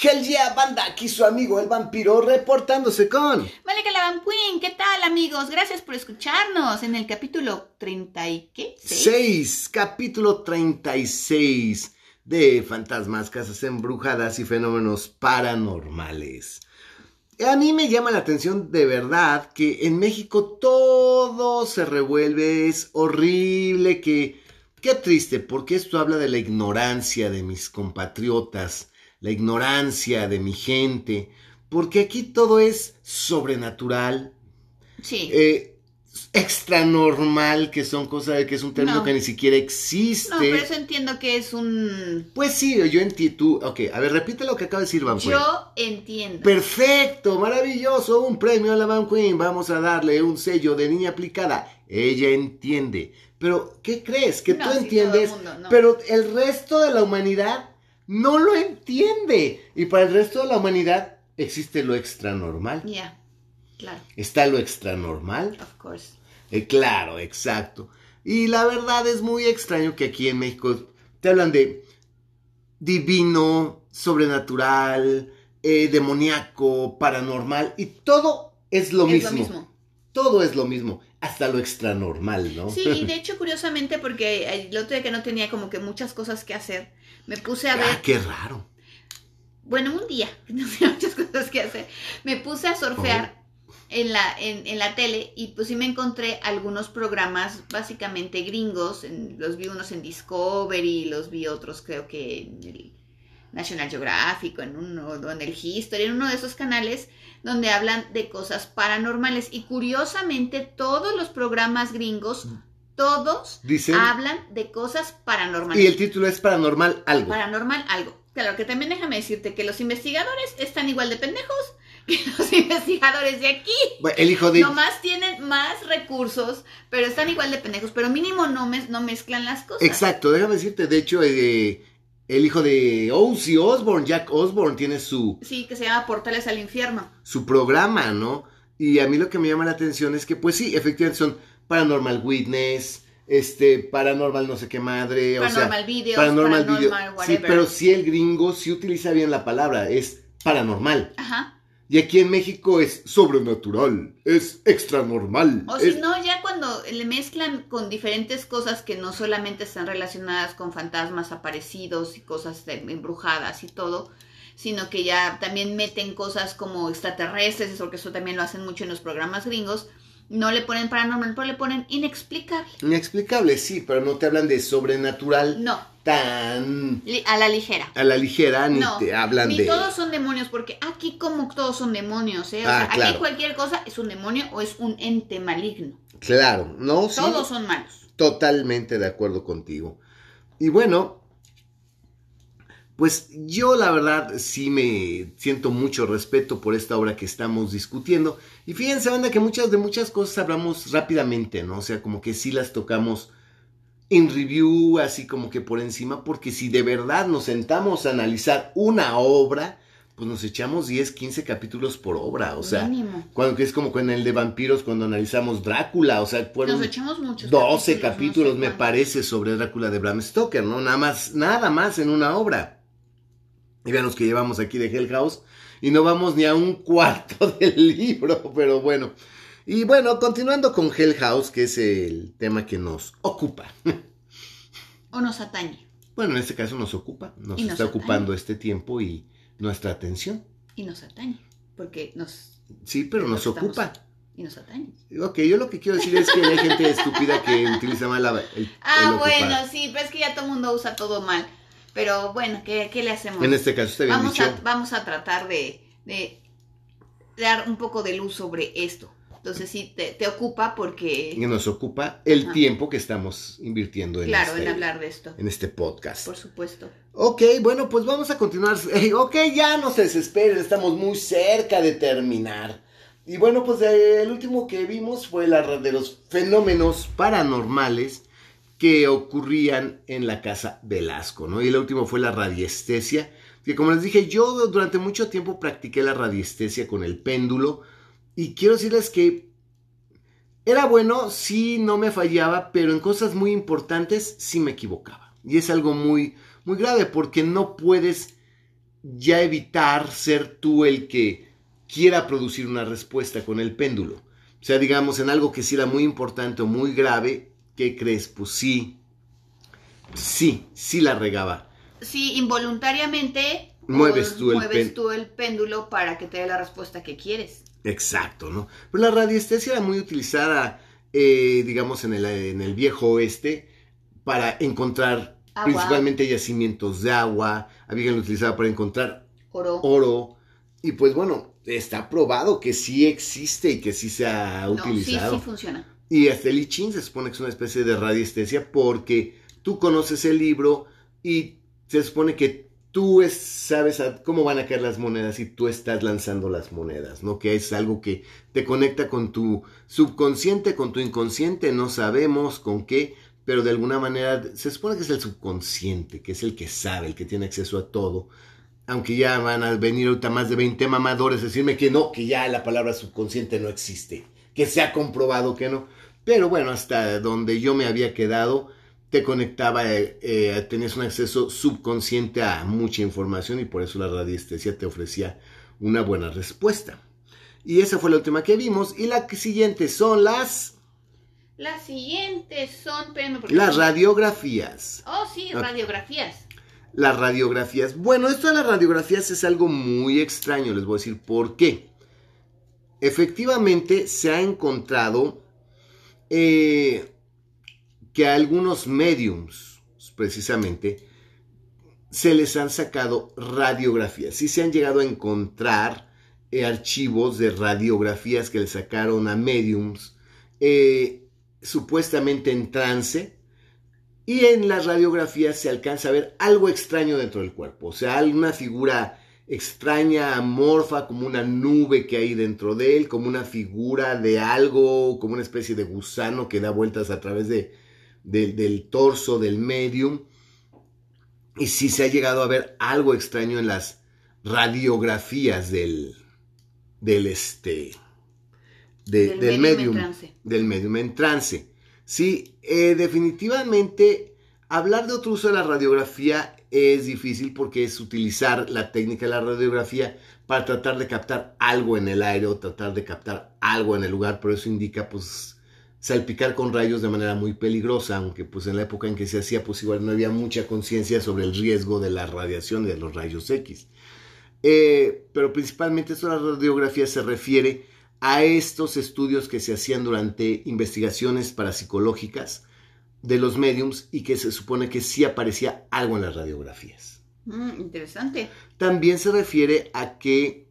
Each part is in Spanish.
Hell yeah, banda, aquí su amigo el vampiro reportándose con... Malika la Vampuin, ¿qué tal amigos? Gracias por escucharnos en el capítulo 30 y qué? 6, capítulo 36 de Fantasmas, Casas Embrujadas y Fenómenos Paranormales. A mí me llama la atención de verdad que en México todo se revuelve, es horrible, que... Qué triste, porque esto habla de la ignorancia de mis compatriotas la ignorancia de mi gente, porque aquí todo es sobrenatural. Sí. Eh, extra normal, que son cosas, que es un término que ni siquiera existe. No, pero eso entiendo que es un... Pues sí, yo entiendo, tú, ok, a ver, repite lo que acaba de decir Van Yo entiendo. Perfecto, maravilloso, un premio a la Van Queen, vamos a darle un sello de niña aplicada. Ella entiende. Pero, ¿qué crees? Que tú entiendes, pero el resto de la humanidad no lo entiende. Y para el resto de la humanidad existe lo extra normal. Ya, claro. Está lo extra normal. Of course. Eh, claro, exacto. Y la verdad es muy extraño que aquí en México te hablan de divino, sobrenatural, eh, demoníaco, paranormal, y todo es lo mismo. Lo mismo. Todo es lo mismo hasta lo extra normal, ¿no? Sí, y de hecho, curiosamente, porque el otro día que no tenía como que muchas cosas que hacer, me puse a ver. Ah, qué raro. Bueno, un día, no tenía muchas cosas que hacer, me puse a surfear oh. en, la, en, la tele y pues sí me encontré algunos programas básicamente gringos, los vi unos en Discovery, los vi otros creo que en el National Geographic, en uno, en el History, en uno de esos canales donde hablan de cosas paranormales. Y curiosamente, todos los programas gringos, todos hablan de cosas paranormales. Y el título es Paranormal Algo. Paranormal Algo. Claro, que también déjame decirte que los investigadores están igual de pendejos que los investigadores de aquí. el hijo de... Nomás tienen más recursos, pero están igual de pendejos. Pero mínimo no, no mezclan las cosas. Exacto, déjame decirte, de hecho, eh, el hijo de Ozzy Osbourne, Jack Osbourne, tiene su... Sí, que se llama Portales al Infierno. Su programa, ¿no? Y a mí lo que me llama la atención es que, pues sí, efectivamente son Paranormal Witness, este, Paranormal no sé qué madre, Paranormal Videos, Paranormal, Paranormal Sí, pero sí el gringo sí utiliza bien la palabra, es paranormal. Ajá. Y aquí en México es sobrenatural, es extra normal. O si no, ya cuando le mezclan con diferentes cosas que no solamente están relacionadas con fantasmas aparecidos y cosas embrujadas y todo, sino que ya también meten cosas como extraterrestres, porque eso también lo hacen mucho en los programas gringos, no le ponen paranormal, pero le ponen inexplicable. Inexplicable, sí, pero no te hablan de sobrenatural. No. Tan. A la ligera. A la ligera, ni te hablan ni de. todos son demonios, porque aquí, como todos son demonios, ¿eh? O sea, ah, aquí cualquier cosa es un demonio o es un ente maligno. Claro, ¿no? Todos son malos. Totalmente de acuerdo contigo. Y bueno, pues yo la verdad sí me siento mucho respeto por esta obra que estamos discutiendo. Y fíjense, banda, que muchas de muchas cosas hablamos rápidamente, ¿no? O sea, como que sí las tocamos en review, así como que por encima, porque si de verdad nos sentamos a analizar una obra, pues nos echamos 10, 15 capítulos por obra, o sea, cuando que es como con el de vampiros cuando analizamos Drácula, o sea, fueron nos echamos muchos 12 capítulos, me parece sobre Drácula de Bram Stoker, ¿no? Nada más nada más en una obra. Y vean los que llevamos aquí de Hell House. Y no vamos ni a un cuarto del libro, pero bueno. Y bueno, continuando con Hell House, que es el tema que nos ocupa. O nos atañe. Bueno, en este caso nos ocupa, nos, está ocupando este tiempo y nuestra atención. Y nos atañe, porque nos... Sí, pero nos ocupa. Y nos atañe. Ok, yo lo que quiero decir es que hay gente estúpida que utiliza mal la, el, Ah, bueno, sí, pero es que ya todo el mundo usa todo mal. Pero bueno, ¿qué, le hacemos? En este caso está bien vamos A, vamos a tratar de, dar un poco de luz sobre esto. Entonces sí, te, ocupa porque... Y nos ocupa el tiempo que estamos invirtiendo en, claro, en este hablar de esto. En este podcast. Por supuesto. Ok, bueno, pues vamos a continuar. ok, ya no se desesperen, estamos muy cerca de terminar. Y bueno, pues eh, el último que vimos fue la de los fenómenos paranormales que ocurrían en la casa Velasco, ¿no? Y el último fue la radiestesia, que como les dije, yo durante mucho tiempo practiqué la radiestesia con el péndulo y quiero decirles que era bueno, sí, no me fallaba, pero en cosas muy importantes sí me equivocaba. Y es algo muy, muy grave porque no puedes ya evitar ser tú el que quiera producir una respuesta con el péndulo. O sea, digamos, en algo que sí era muy importante o muy grave, ¿qué crees? Pues sí, sí, sí la regaba. Sí, involuntariamente Mueves tú el mueves pén- tú el péndulo para que te dé la respuesta que quieres. Exacto, ¿no? Pero la radiestesia era muy utilizada, eh, digamos, en el, en el viejo oeste para encontrar Agua. principalmente yacimientos de agua, había quien lo utilizaba para encontrar Oro. oro, y pues bueno, está probado que sí existe y que sí se ha no, sí, utilizado. sí funciona. Y hasta el I se supone que es una especie de radiestesia porque tú conoces el libro y se supone que tú es- sabes cómo van a caer las monedas y tú estás lanzando las monedas, ¿no? Que es algo que te conecta con tu subconsciente, con tu inconsciente, no sabemos con qué, pero de alguna manera se supone que es el subconsciente, que es el que sabe, el que tiene acceso a todo. Aunque ya van a venir ahorita más de 20 mamadores a decirme que no, que ya la palabra subconsciente no existe, que se ha comprobado que no. Pero bueno, hasta donde yo me había quedado, te conectaba, eh, eh, tenías un acceso subconsciente a mucha información y por eso la radiestesia te ofrecía una buena respuesta. Y esa fue la última que vimos. Y la siguiente son las, Las siguientes son. porque- las radiografías. Oh, sí, radiografías. Las radiografías. Bueno, esto de las radiografías es algo muy extraño, les voy a decir por qué. Efectivamente, se ha encontrado eh, que a algunos mediums, precisamente, se les han sacado radiografías. Sí se han llegado a encontrar eh, archivos de radiografías que le sacaron a mediums, eh, supuestamente en trance, y en las radiografías se alcanza a ver algo extraño dentro del cuerpo, o sea, alguna figura extraña, amorfa, como una nube que hay dentro de él, como una figura de algo, como una especie de gusano que da vueltas a través de, de- del torso del medium. Y sí se ha llegado a ver algo extraño en las radiografías del, del este, de- Del del medium en trance. del medium en trance. Sí, eh, definitivamente hablar de otro uso de la radiografía es difícil porque es utilizar la técnica de la radiografía para tratar de captar algo en el aire o tratar de captar algo en el lugar, pero eso indica pues salpicar con rayos de manera muy peligrosa, aunque pues en la época en que se hacía pues igual no había mucha conciencia sobre el riesgo de la radiación de los rayos X. Eh, pero principalmente esto de la radiografía se refiere a estos estudios que se hacían durante investigaciones parapsicológicas de los mediums y que se supone que sí aparecía algo en las radiografías. Mm, interesante. También se refiere a que,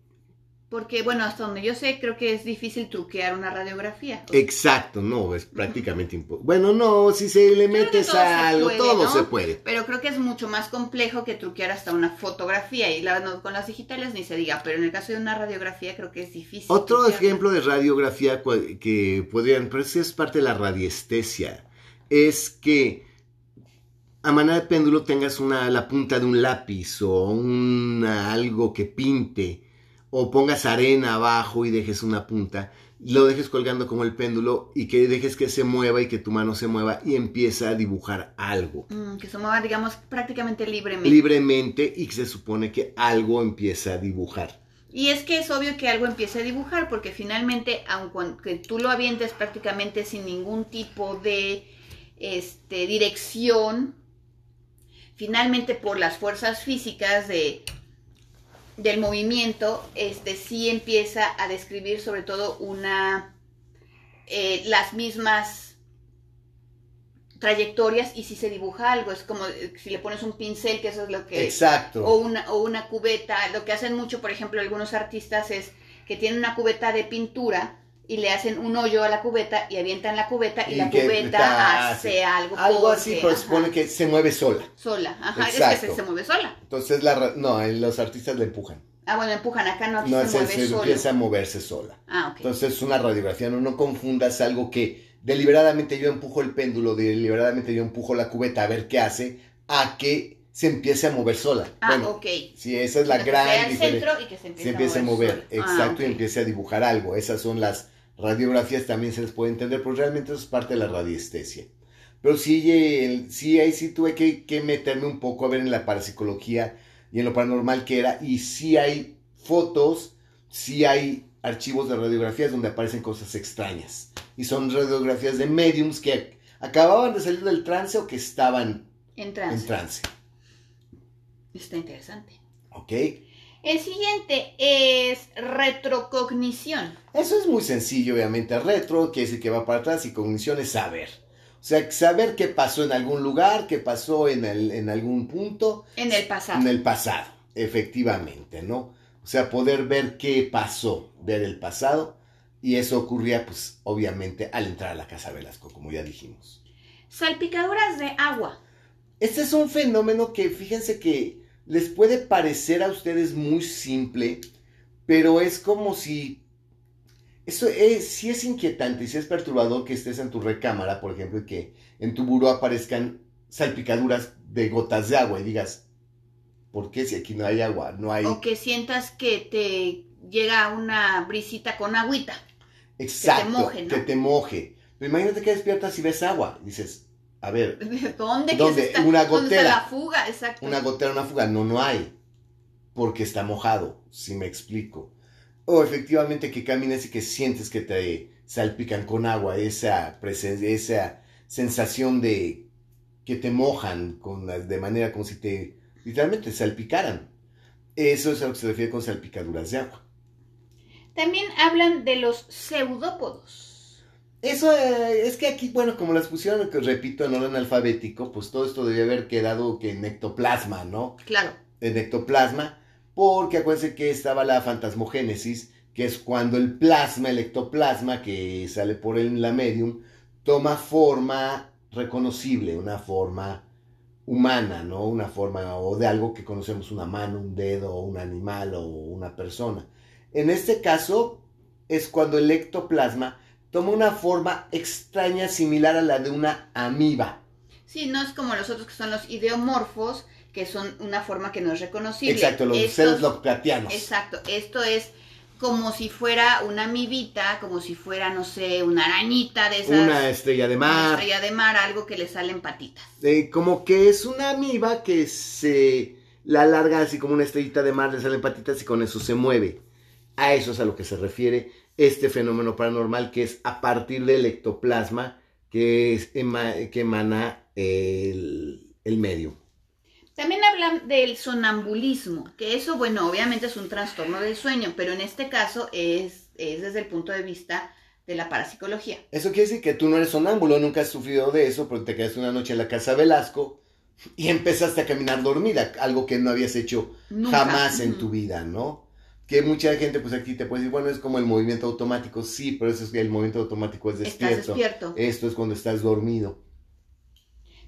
Porque, bueno, hasta donde yo sé, creo que es difícil truquear una radiografía. exacto, no, es prácticamente imposible. Bueno, no, si se le metes a algo, puede, todo ¿no? se puede. Pero creo que es mucho más complejo que truquear hasta una fotografía. Y la, no, con las digitales ni se diga, pero en el caso de una radiografía creo que es difícil. Otro truquearla. ejemplo de radiografía que podrían, pero es parte de la radiestesia, es que a manera de péndulo tengas una, la punta de un lápiz o una, algo que pinte, o pongas arena abajo y dejes una punta, lo dejes colgando como el péndulo y que dejes que se mueva y que tu mano se mueva y empieza a dibujar algo Mm, que se mueva, digamos, prácticamente libremente. libremente y que se supone que algo empieza a dibujar. Y es que es obvio que algo empiece a dibujar, porque finalmente, aunque tú lo avientes prácticamente sin ningún tipo de este, dirección, finalmente por las fuerzas físicas de, del movimiento, este sí empieza a describir sobre todo una eh, las mismas trayectorias y si se dibuja algo, es como eh, si le pones un pincel, que eso es lo que Exacto. o una, o una cubeta. Lo que hacen mucho, por ejemplo, algunos artistas es que tienen una cubeta de pintura y le hacen un hoyo a la cubeta y avientan la cubeta y, Y la cubeta ta- hace algo. Algo así, pero supone que se mueve sola. Sola, ajá, es que Exacto. se, se mueve sola. Entonces, la, no, eh, los artistas la empujan. Ah, bueno, empujan acá, no, aquí No, se, se, mueve se solo. empieza a moverse sola. Ah, ok. Entonces, es una radiografía. No, no confundas algo que deliberadamente yo empujo el péndulo, deliberadamente yo empujo la cubeta a ver qué hace, a que se empiece a mover sola. ah, bueno, ok. sí, esa es la Sino que gran sea el diferencia. centro y que se empiece, se a mover. Ah, exacto, y ok. empieza a dibujar algo. Esas son las radiografías, también se les puede entender, pero realmente eso es parte de la radiestesia. Pero sí, sí ahí sí tuve que, que meterme un poco a ver en la parapsicología y en lo paranormal que era, y sí hay fotos, sí hay archivos de radiografías donde aparecen cosas extrañas. Y son radiografías de mediums que acababan de salir del trance o que estaban En trance. en trance. Está interesante. ¿Ok? El siguiente es retrocognición. Eso es muy sencillo, obviamente. Retro quiere decir que va para atrás y cognición es saber. O sea, saber qué pasó en algún lugar, qué pasó en, el- en algún punto, En el pasado. en el pasado, efectivamente, ¿no? O sea, poder ver qué pasó, ver el pasado. Y eso ocurría, pues, obviamente, al entrar a la Casa Velasco, como ya dijimos. Salpicaduras de agua. Este es un fenómeno que fíjense que les puede parecer a ustedes muy simple, pero es como si... Eso es, sí es inquietante y sí es perturbador que estés en tu recámara, por ejemplo, y que en tu buró aparezcan salpicaduras de gotas de agua y digas, ¿por qué si aquí no hay agua? No hay... O que sientas que te llega una brisita con agüita. Exacto, moje, ¿no? que te moje. Pero imagínate que despiertas y ves agua. Dices, a ver, ¿De ¿Dónde? ¿Qué ¿Dónde? es esta- Una ¿Dónde está gotera. la fuga? Exacto. una gotera, una fuga. No, no hay. Porque está mojado, si me explico. O efectivamente que camines y que sientes que te salpican con agua, esa presencia, esa sensación de que te mojan con las- de manera como si te literalmente salpicaran. Eso es a lo que se refiere con salpicaduras de agua. También hablan de los pseudópodos. Eso eh, es que aquí, bueno, como las pusieron, repito, en orden alfabético, pues todo esto debía haber quedado que en ectoplasma, ¿no? Claro. En ectoplasma, porque acuérdense que estaba la fantasmogénesis, que es cuando el plasma, el ectoplasma que sale por el, la medium, toma forma reconocible, una forma humana, ¿no? Una forma o de algo que conocemos, una mano, un dedo, un animal o una persona. En este caso es cuando el ectoplasma toma una forma extraña similar a la de una amiba. Sí, no es como los otros que son los ideomorfos, que son una forma que no es reconocible. Exacto, los Estos- seres locratianos. Exacto, esto es como si fuera una amibita, como si fuera, no sé, una arañita de esas. Una estrella de una mar. estrella de mar, algo que le salen patitas. Eh, como que es una amiba que se la alarga así como una estrellita de mar, le salen patitas y con eso se mueve. A eso es a lo que se refiere este fenómeno paranormal que es a partir del ectoplasma que, es que emana el, el medio. También hablan del sonambulismo, que eso, bueno, obviamente es un trastorno del sueño, pero en este caso es, es desde el punto de vista de la parapsicología. Eso quiere decir que tú no eres sonámbulo, nunca has sufrido de eso, porque te quedaste una noche en la casa Velasco y empezaste a caminar dormida, algo que no habías hecho Nunca. jamás en tu vida, ¿no? Que mucha gente, pues aquí te puede decir, bueno, es como el movimiento automático, sí, pero eso es que el movimiento automático es Estás despierto. Esto es cuando estás dormido.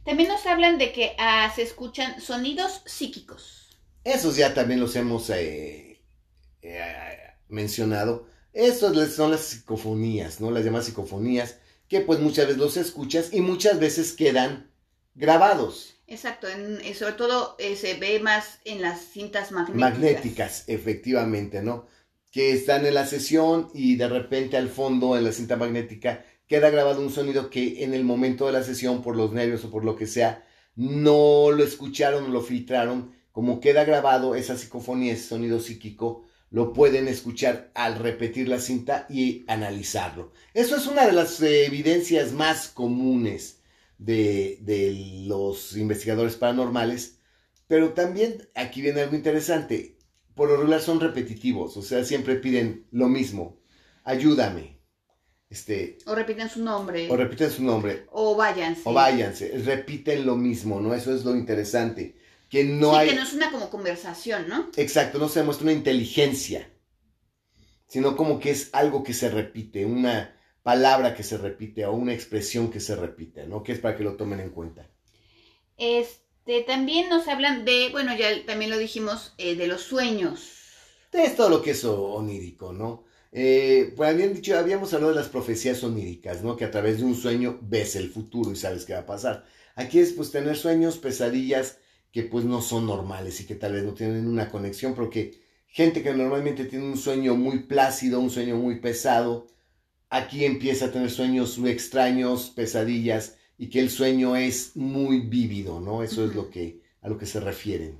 También nos hablan de que ah, se escuchan sonidos psíquicos. Esos ya también los hemos eh, eh, mencionado. Estos son las psicofonías, ¿no? Las llamadas psicofonías, que pues muchas veces los escuchas y muchas veces quedan grabados. Exacto, en- y sobre todo eh, se ve más en las cintas magnéticas. magnéticas, efectivamente, ¿no? Que están en la sesión y de repente al fondo, en la cinta magnética, queda grabado un sonido que en el momento de la sesión, por los nervios o por lo que sea, no lo escucharon o lo filtraron. Como queda grabado esa psicofonía, ese sonido psíquico, lo pueden escuchar al repetir la cinta y analizarlo. Eso es una de las eh, evidencias más comunes de, de los investigadores paranormales, pero también aquí viene algo interesante. Por lo regular son repetitivos, o sea, siempre piden lo mismo. Ayúdame. Este, O repiten su nombre. o repiten su nombre, O váyanse. o váyanse. Repiten lo mismo, ¿no? Eso es lo interesante. Que no sí, hay. que no es una como conversación, ¿no? Exacto, no se demuestra una inteligencia, sino como que es algo que se repite, una palabra que se repite o una expresión que se repite, ¿no? Que es para que lo tomen en cuenta. Este, también nos hablan de, bueno, ya también lo dijimos, eh, de los sueños. Es todo lo que es onírico, ¿no? Eh, pues habían dicho, habíamos hablado de las profecías oníricas, ¿no? Que a través de un sueño ves el futuro y sabes qué va a pasar. Aquí es pues tener sueños, pesadillas que pues no son normales y que tal vez no tienen una conexión, porque gente que normalmente tiene un sueño muy plácido, un sueño muy pesado, aquí empieza a tener sueños muy extraños, pesadillas, y que el sueño es muy vívido, ¿no? Eso es lo que, a lo que se refieren.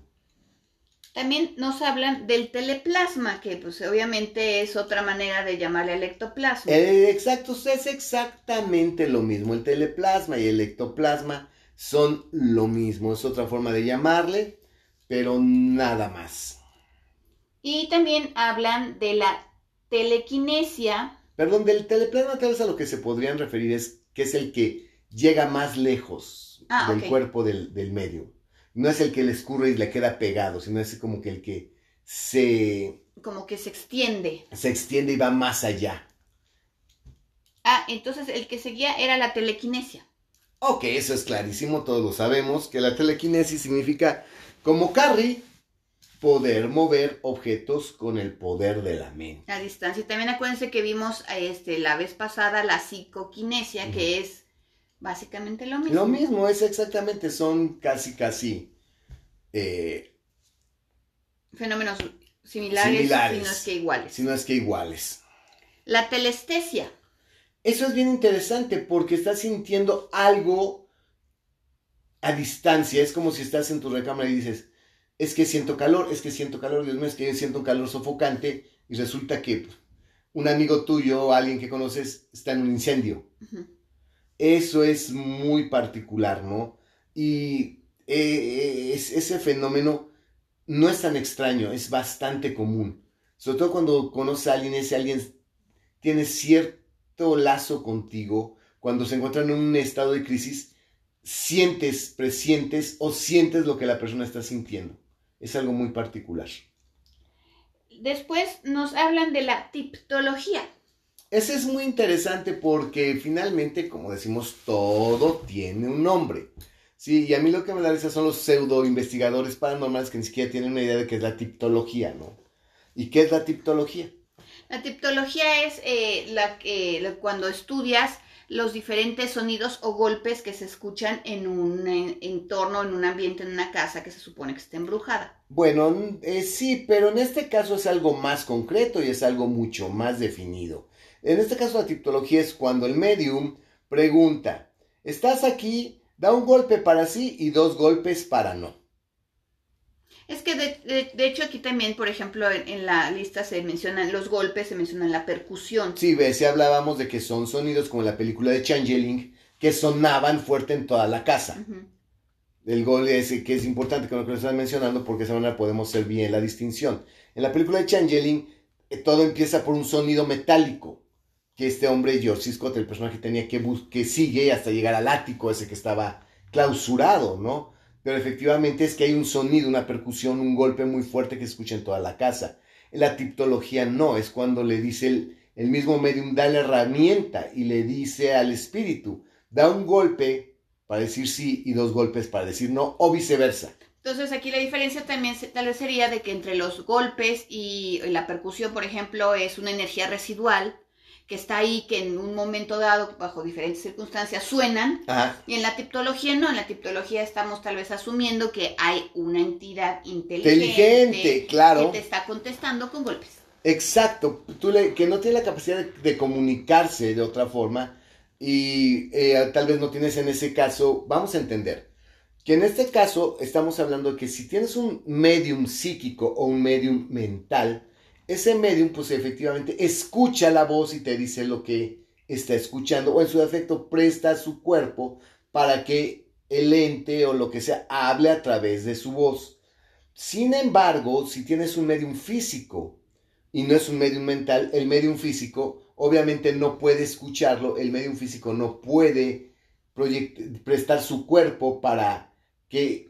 También nos hablan del teleplasma, que pues obviamente es otra manera de llamarle al ectoplasma. Eh, exacto, es exactamente lo mismo. El teleplasma y el ectoplasma son lo mismo. Es otra forma de llamarle, pero nada más. Y también hablan de la telequinesia. Perdón, del teleplasma tal vez a lo que se podrían referir es que es el que llega más lejos Ah, del cuerpo del, del medio. No es el que le escurre y le queda pegado, sino es como que el que se, como que se extiende. se extiende y va más allá. Ah, entonces el que seguía era la telequinesia. Ok, eso es clarísimo, todos lo sabemos, que la telequinesis significa, como Carrie, poder mover objetos con el poder de la mente. A distancia. También acuérdense que vimos este, la vez pasada la psicoquinesia, que es básicamente lo mismo. Lo mismo, es exactamente, son casi, casi eh, Fenómenos similares, Similares. si no es que iguales. si no es que iguales. La telestesia. Eso es bien interesante porque estás sintiendo algo a distancia. Es como si estás en tu recámara y dices, es que siento calor, es que siento calor, Dios mío, es que siento un calor sofocante y resulta que pues, un amigo tuyo o alguien que conoces está en un incendio. Eso es muy particular, ¿no? Y eh, es- ese fenómeno no es tan extraño, es bastante común. Sobre todo cuando conoces a alguien, ese alguien tiene cierto lazo contigo, cuando se encuentran en un estado de crisis, sientes, presientes o sientes lo que la persona está sintiendo. Es algo muy particular. Después nos hablan de la tiptología. Ese es muy interesante porque finalmente, como decimos, todo tiene un nombre. Sí, y a mí lo que me da risa son los pseudo investigadores paranormales que ni siquiera tienen una idea de qué es la tiptología, ¿no? ¿Y qué es la tiptología? La tiptología es eh, la que cuando estudias los diferentes sonidos o golpes que se escuchan en un entorno, en un ambiente, en una casa que se supone que está embrujada. Bueno, eh, sí, pero en este caso es algo más concreto y es algo mucho más definido. En este caso la tiptología es cuando el medium pregunta, ¿estás aquí? Da un golpe para sí y dos golpes para no. Es que de, de- de hecho aquí también, por ejemplo, en, en la lista se mencionan los golpes, se menciona la percusión. Sí, ves, si hablábamos de que son sonidos como en la película de Changeling que sonaban fuerte en toda la casa. El gol es que es importante con lo que están mencionando porque de esa manera podemos hacer bien la distinción. En la película de Changeling eh, todo empieza por un sonido metálico que este hombre George. Scott, el personaje tenía que que sigue hasta llegar al ático ese que estaba clausurado, ¿no? Pero efectivamente es que hay un sonido, una percusión, un golpe muy fuerte que escucha en toda la casa. La tiptología no, es cuando le dice el, el mismo medium, da la herramienta y le dice al espíritu, da un golpe para decir sí y dos golpes para decir no, o viceversa. Entonces aquí la diferencia también tal vez sería de que entre los golpes y la percusión, por ejemplo, es una energía residual que está ahí, que en un momento dado, bajo diferentes circunstancias, suenan. Ajá. Y en la tiptología no, en la tiptología estamos tal vez asumiendo que hay una entidad inteligente, Inteligente, claro. que te está contestando con golpes. Exacto, tú le- que no tiene la capacidad de, de comunicarse de otra forma y eh, tal vez no tienes en ese caso, vamos a entender que en este caso estamos hablando de que si tienes un medium psíquico o un medium mental, ese medium pues efectivamente escucha la voz y te dice lo que está escuchando o en su defecto presta su cuerpo para que el ente o lo que sea hable a través de su voz. Sin embargo, si tienes un medium físico, y no es un medium mental, el medium físico obviamente no puede escucharlo, el medium físico no puede prestar su cuerpo para que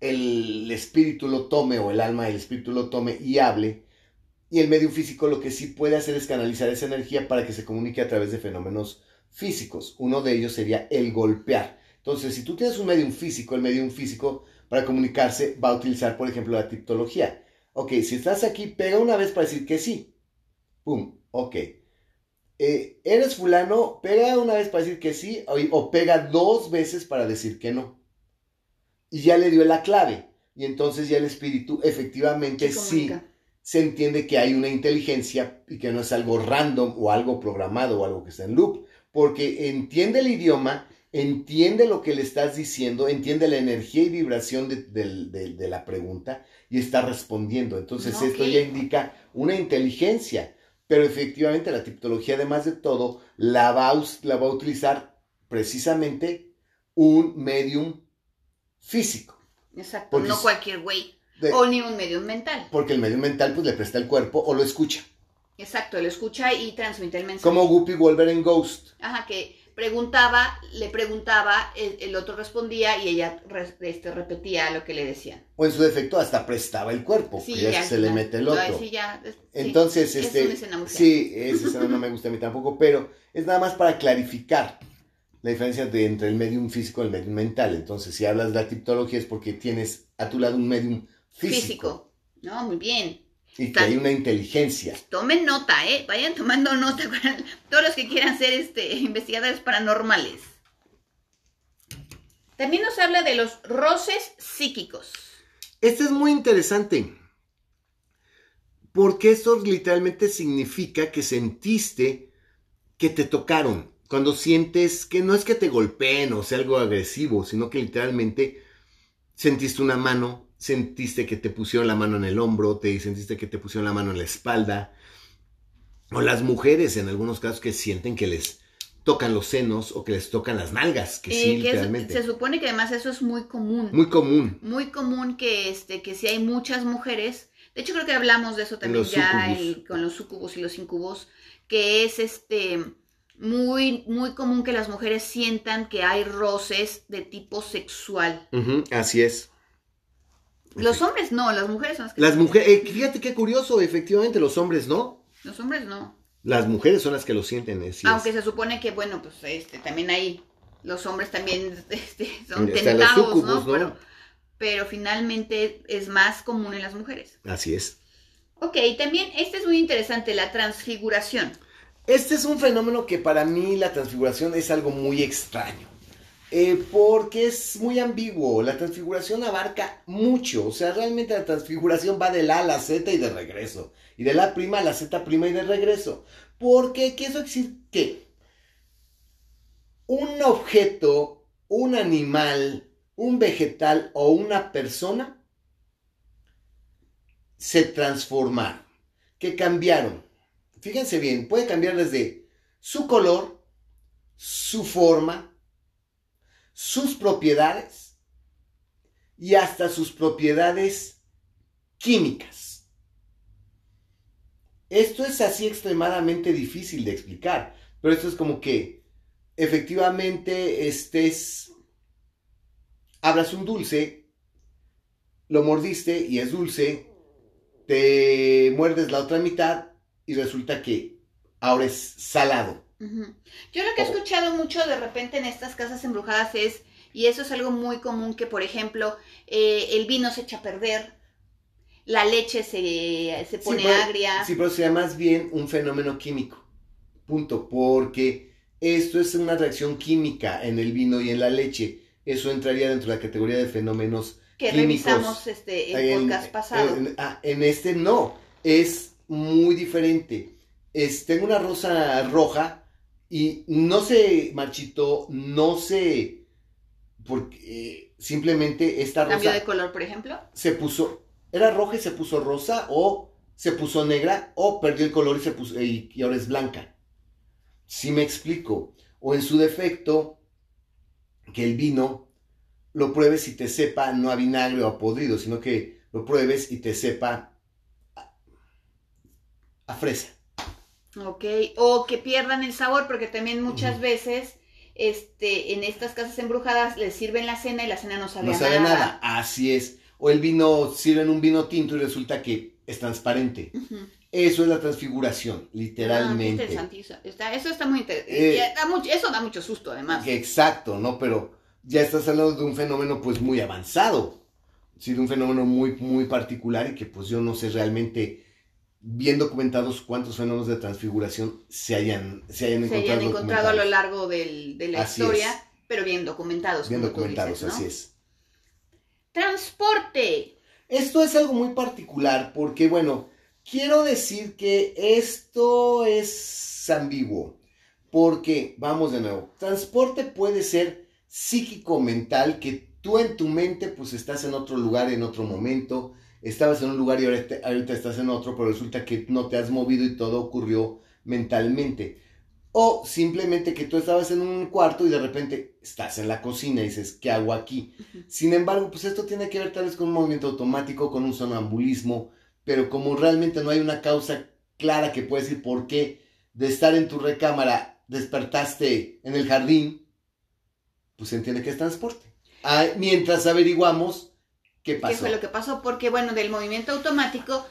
el espíritu lo tome o el alma del espíritu lo tome y hable. Y el medium físico lo que sí puede hacer es canalizar esa energía para que se comunique a través de fenómenos físicos. Uno de ellos sería el golpear. Entonces, si tú tienes un medium físico, el medium físico para comunicarse va a utilizar, por ejemplo, la tiptología. Ok, si estás aquí, pega una vez para decir que sí. Pum, ok. Eh, ¿Eres fulano? Pega una vez para decir que sí o, o pega dos veces para decir que no. Y ya le dio la clave. Y entonces ya el espíritu efectivamente sí. Se entiende que hay una inteligencia y que no es algo random o algo programado o algo que está en loop, porque entiende el idioma, entiende lo que le estás diciendo, entiende la energía y vibración de, de- de la pregunta y está respondiendo. Entonces esto ya indica una inteligencia, pero efectivamente la tipología, además de todo, la va a, la va a utilizar precisamente un medium físico. Exacto, Porque no cualquier güey. De- O ni un medio mental. porque el medium mental pues le presta el cuerpo o lo escucha. Exacto, él escucha y transmite el mensaje. Como Guppy Wolver en Ghost. Ajá, que preguntaba, le preguntaba, el, el otro respondía y ella re- este, repetía lo que le decían. O en su defecto hasta prestaba el cuerpo, que ya, se le mete el otro. sí, ya, es- sí. Entonces, Es este. una escena muy fea. sí, esa escena no me gusta a mí tampoco, pero es nada más para clarificar la diferencia de, entre el medium físico y el medium mental. Entonces, si hablas de la tipología es porque tienes a tu lado un medium físico, físico. No, muy bien. y que hay una inteligencia. Tomen nota, ¿eh? Vayan tomando nota todos los que quieran ser este, investigadores paranormales. También nos habla de los roces psíquicos. Este es muy interesante. Porque esto literalmente significa que sentiste que te tocaron. Cuando sientes que no es que te golpeen o sea algo agresivo, sino que literalmente sentiste una mano, sentiste que te pusieron la mano en el hombro, te sentiste que te pusieron la mano en la espalda. O las mujeres en algunos casos que sienten que les tocan los senos o que les tocan las nalgas, que Eh, sí, que es- literalmente. se supone que además eso es muy común. Muy común. muy común que este que si hay muchas mujeres de hecho creo que hablamos de eso también ya el- con los sucubus y los incubos que es este muy muy común que las mujeres sientan que hay roces de tipo sexual así es. Los hombres no las mujeres son las que Las mujeres, eh, fíjate qué curioso, efectivamente los hombres no. los hombres no Las mujeres son las que lo sienten, eh, sí aunque es. se supone que bueno pues este también hay los hombres también este, son Están los tentados sucubus, ¿no? ¿no? Pero, pero finalmente es más común en las mujeres Así es. Ok, también este es muy interesante, la transfiguración. Este es un fenómeno que para mí la transfiguración es algo muy extraño. Eh, porque es muy ambiguo. La transfiguración abarca mucho. O sea, realmente la transfiguración va de la A a la Z y de regreso. Y de la prima a la Z prima y de regreso. Porque quiere decir que un objeto, un animal, un vegetal o una persona se transformaron. Que cambiaron. Fíjense bien, puede cambiar desde su color, su forma, sus propiedades y hasta sus propiedades químicas. Esto es así extremadamente difícil de explicar, pero esto es como que efectivamente estés, abras un dulce, lo mordiste y es dulce, te muerdes la otra mitad y resulta que ahora es salado. Yo lo que he escuchado mucho de repente en estas casas embrujadas es, y eso es algo muy común, que por ejemplo eh, el vino se echa a perder, la leche se, se pone sí, pero, agria. Sí, pero sería más bien un fenómeno químico. Punto. Porque esto es una reacción química en el vino y en la leche. Eso entraría dentro de la categoría de fenómenos que químicos. revisamos este el En- podcast pasado. En, ah, en este no. Es muy diferente. Es, tengo una rosa roja y no se marchitó, no se. Porque eh, simplemente esta Cambio rosa de color, por ejemplo. se puso, era roja y se puso rosa, o se puso negra, o perdió el color y, se puso, y, y ahora es blanca. Si me explico. O en su defecto, que el vino lo pruebes y te sepa no a vinagre o a podrido, sino que lo pruebes y te sepa a, a fresa. Ok, o que pierdan el sabor, porque también muchas veces este, en estas casas embrujadas les sirven la cena y la cena no sabe No a sabe nada. nada. Así es. O el vino, sirven un vino tinto y resulta que es transparente. Eso es la transfiguración, Ah, literalmente. interesante. Está, eso está muy interesante. Eh, eso da mucho susto, además. Exacto, ¿no? Pero ya estás hablando de un fenómeno pues muy avanzado. Sí, de un fenómeno muy, muy particular y que pues yo no sé realmente bien documentados cuántos fenómenos de transfiguración se hayan, se hayan se encontrado. hayan encontrado a lo largo del- de la Así historia, es. pero bien documentados. Bien como tú documentados, dices, ¿no? así es. Transporte. Esto es algo muy particular porque, bueno, quiero decir que esto es ambiguo. Porque, vamos de nuevo, transporte puede ser psíquico-mental que tú en tu mente pues estás en otro lugar, en otro momento, estabas en un lugar y ahorita, ahorita estás en otro, pero resulta que no te has movido y todo ocurrió mentalmente. O simplemente que tú estabas en un cuarto y de repente estás en la cocina y dices, ¿qué hago aquí? Sin embargo, pues esto tiene que ver tal vez con un movimiento automático, con un sonambulismo, pero como realmente no hay una causa clara que puede decir por qué de estar en tu recámara despertaste en el jardín, pues se entiende que es transporte. Ah, mientras averiguamos qué pasó. ¿Qué fue lo que pasó? Porque, bueno, del movimiento automático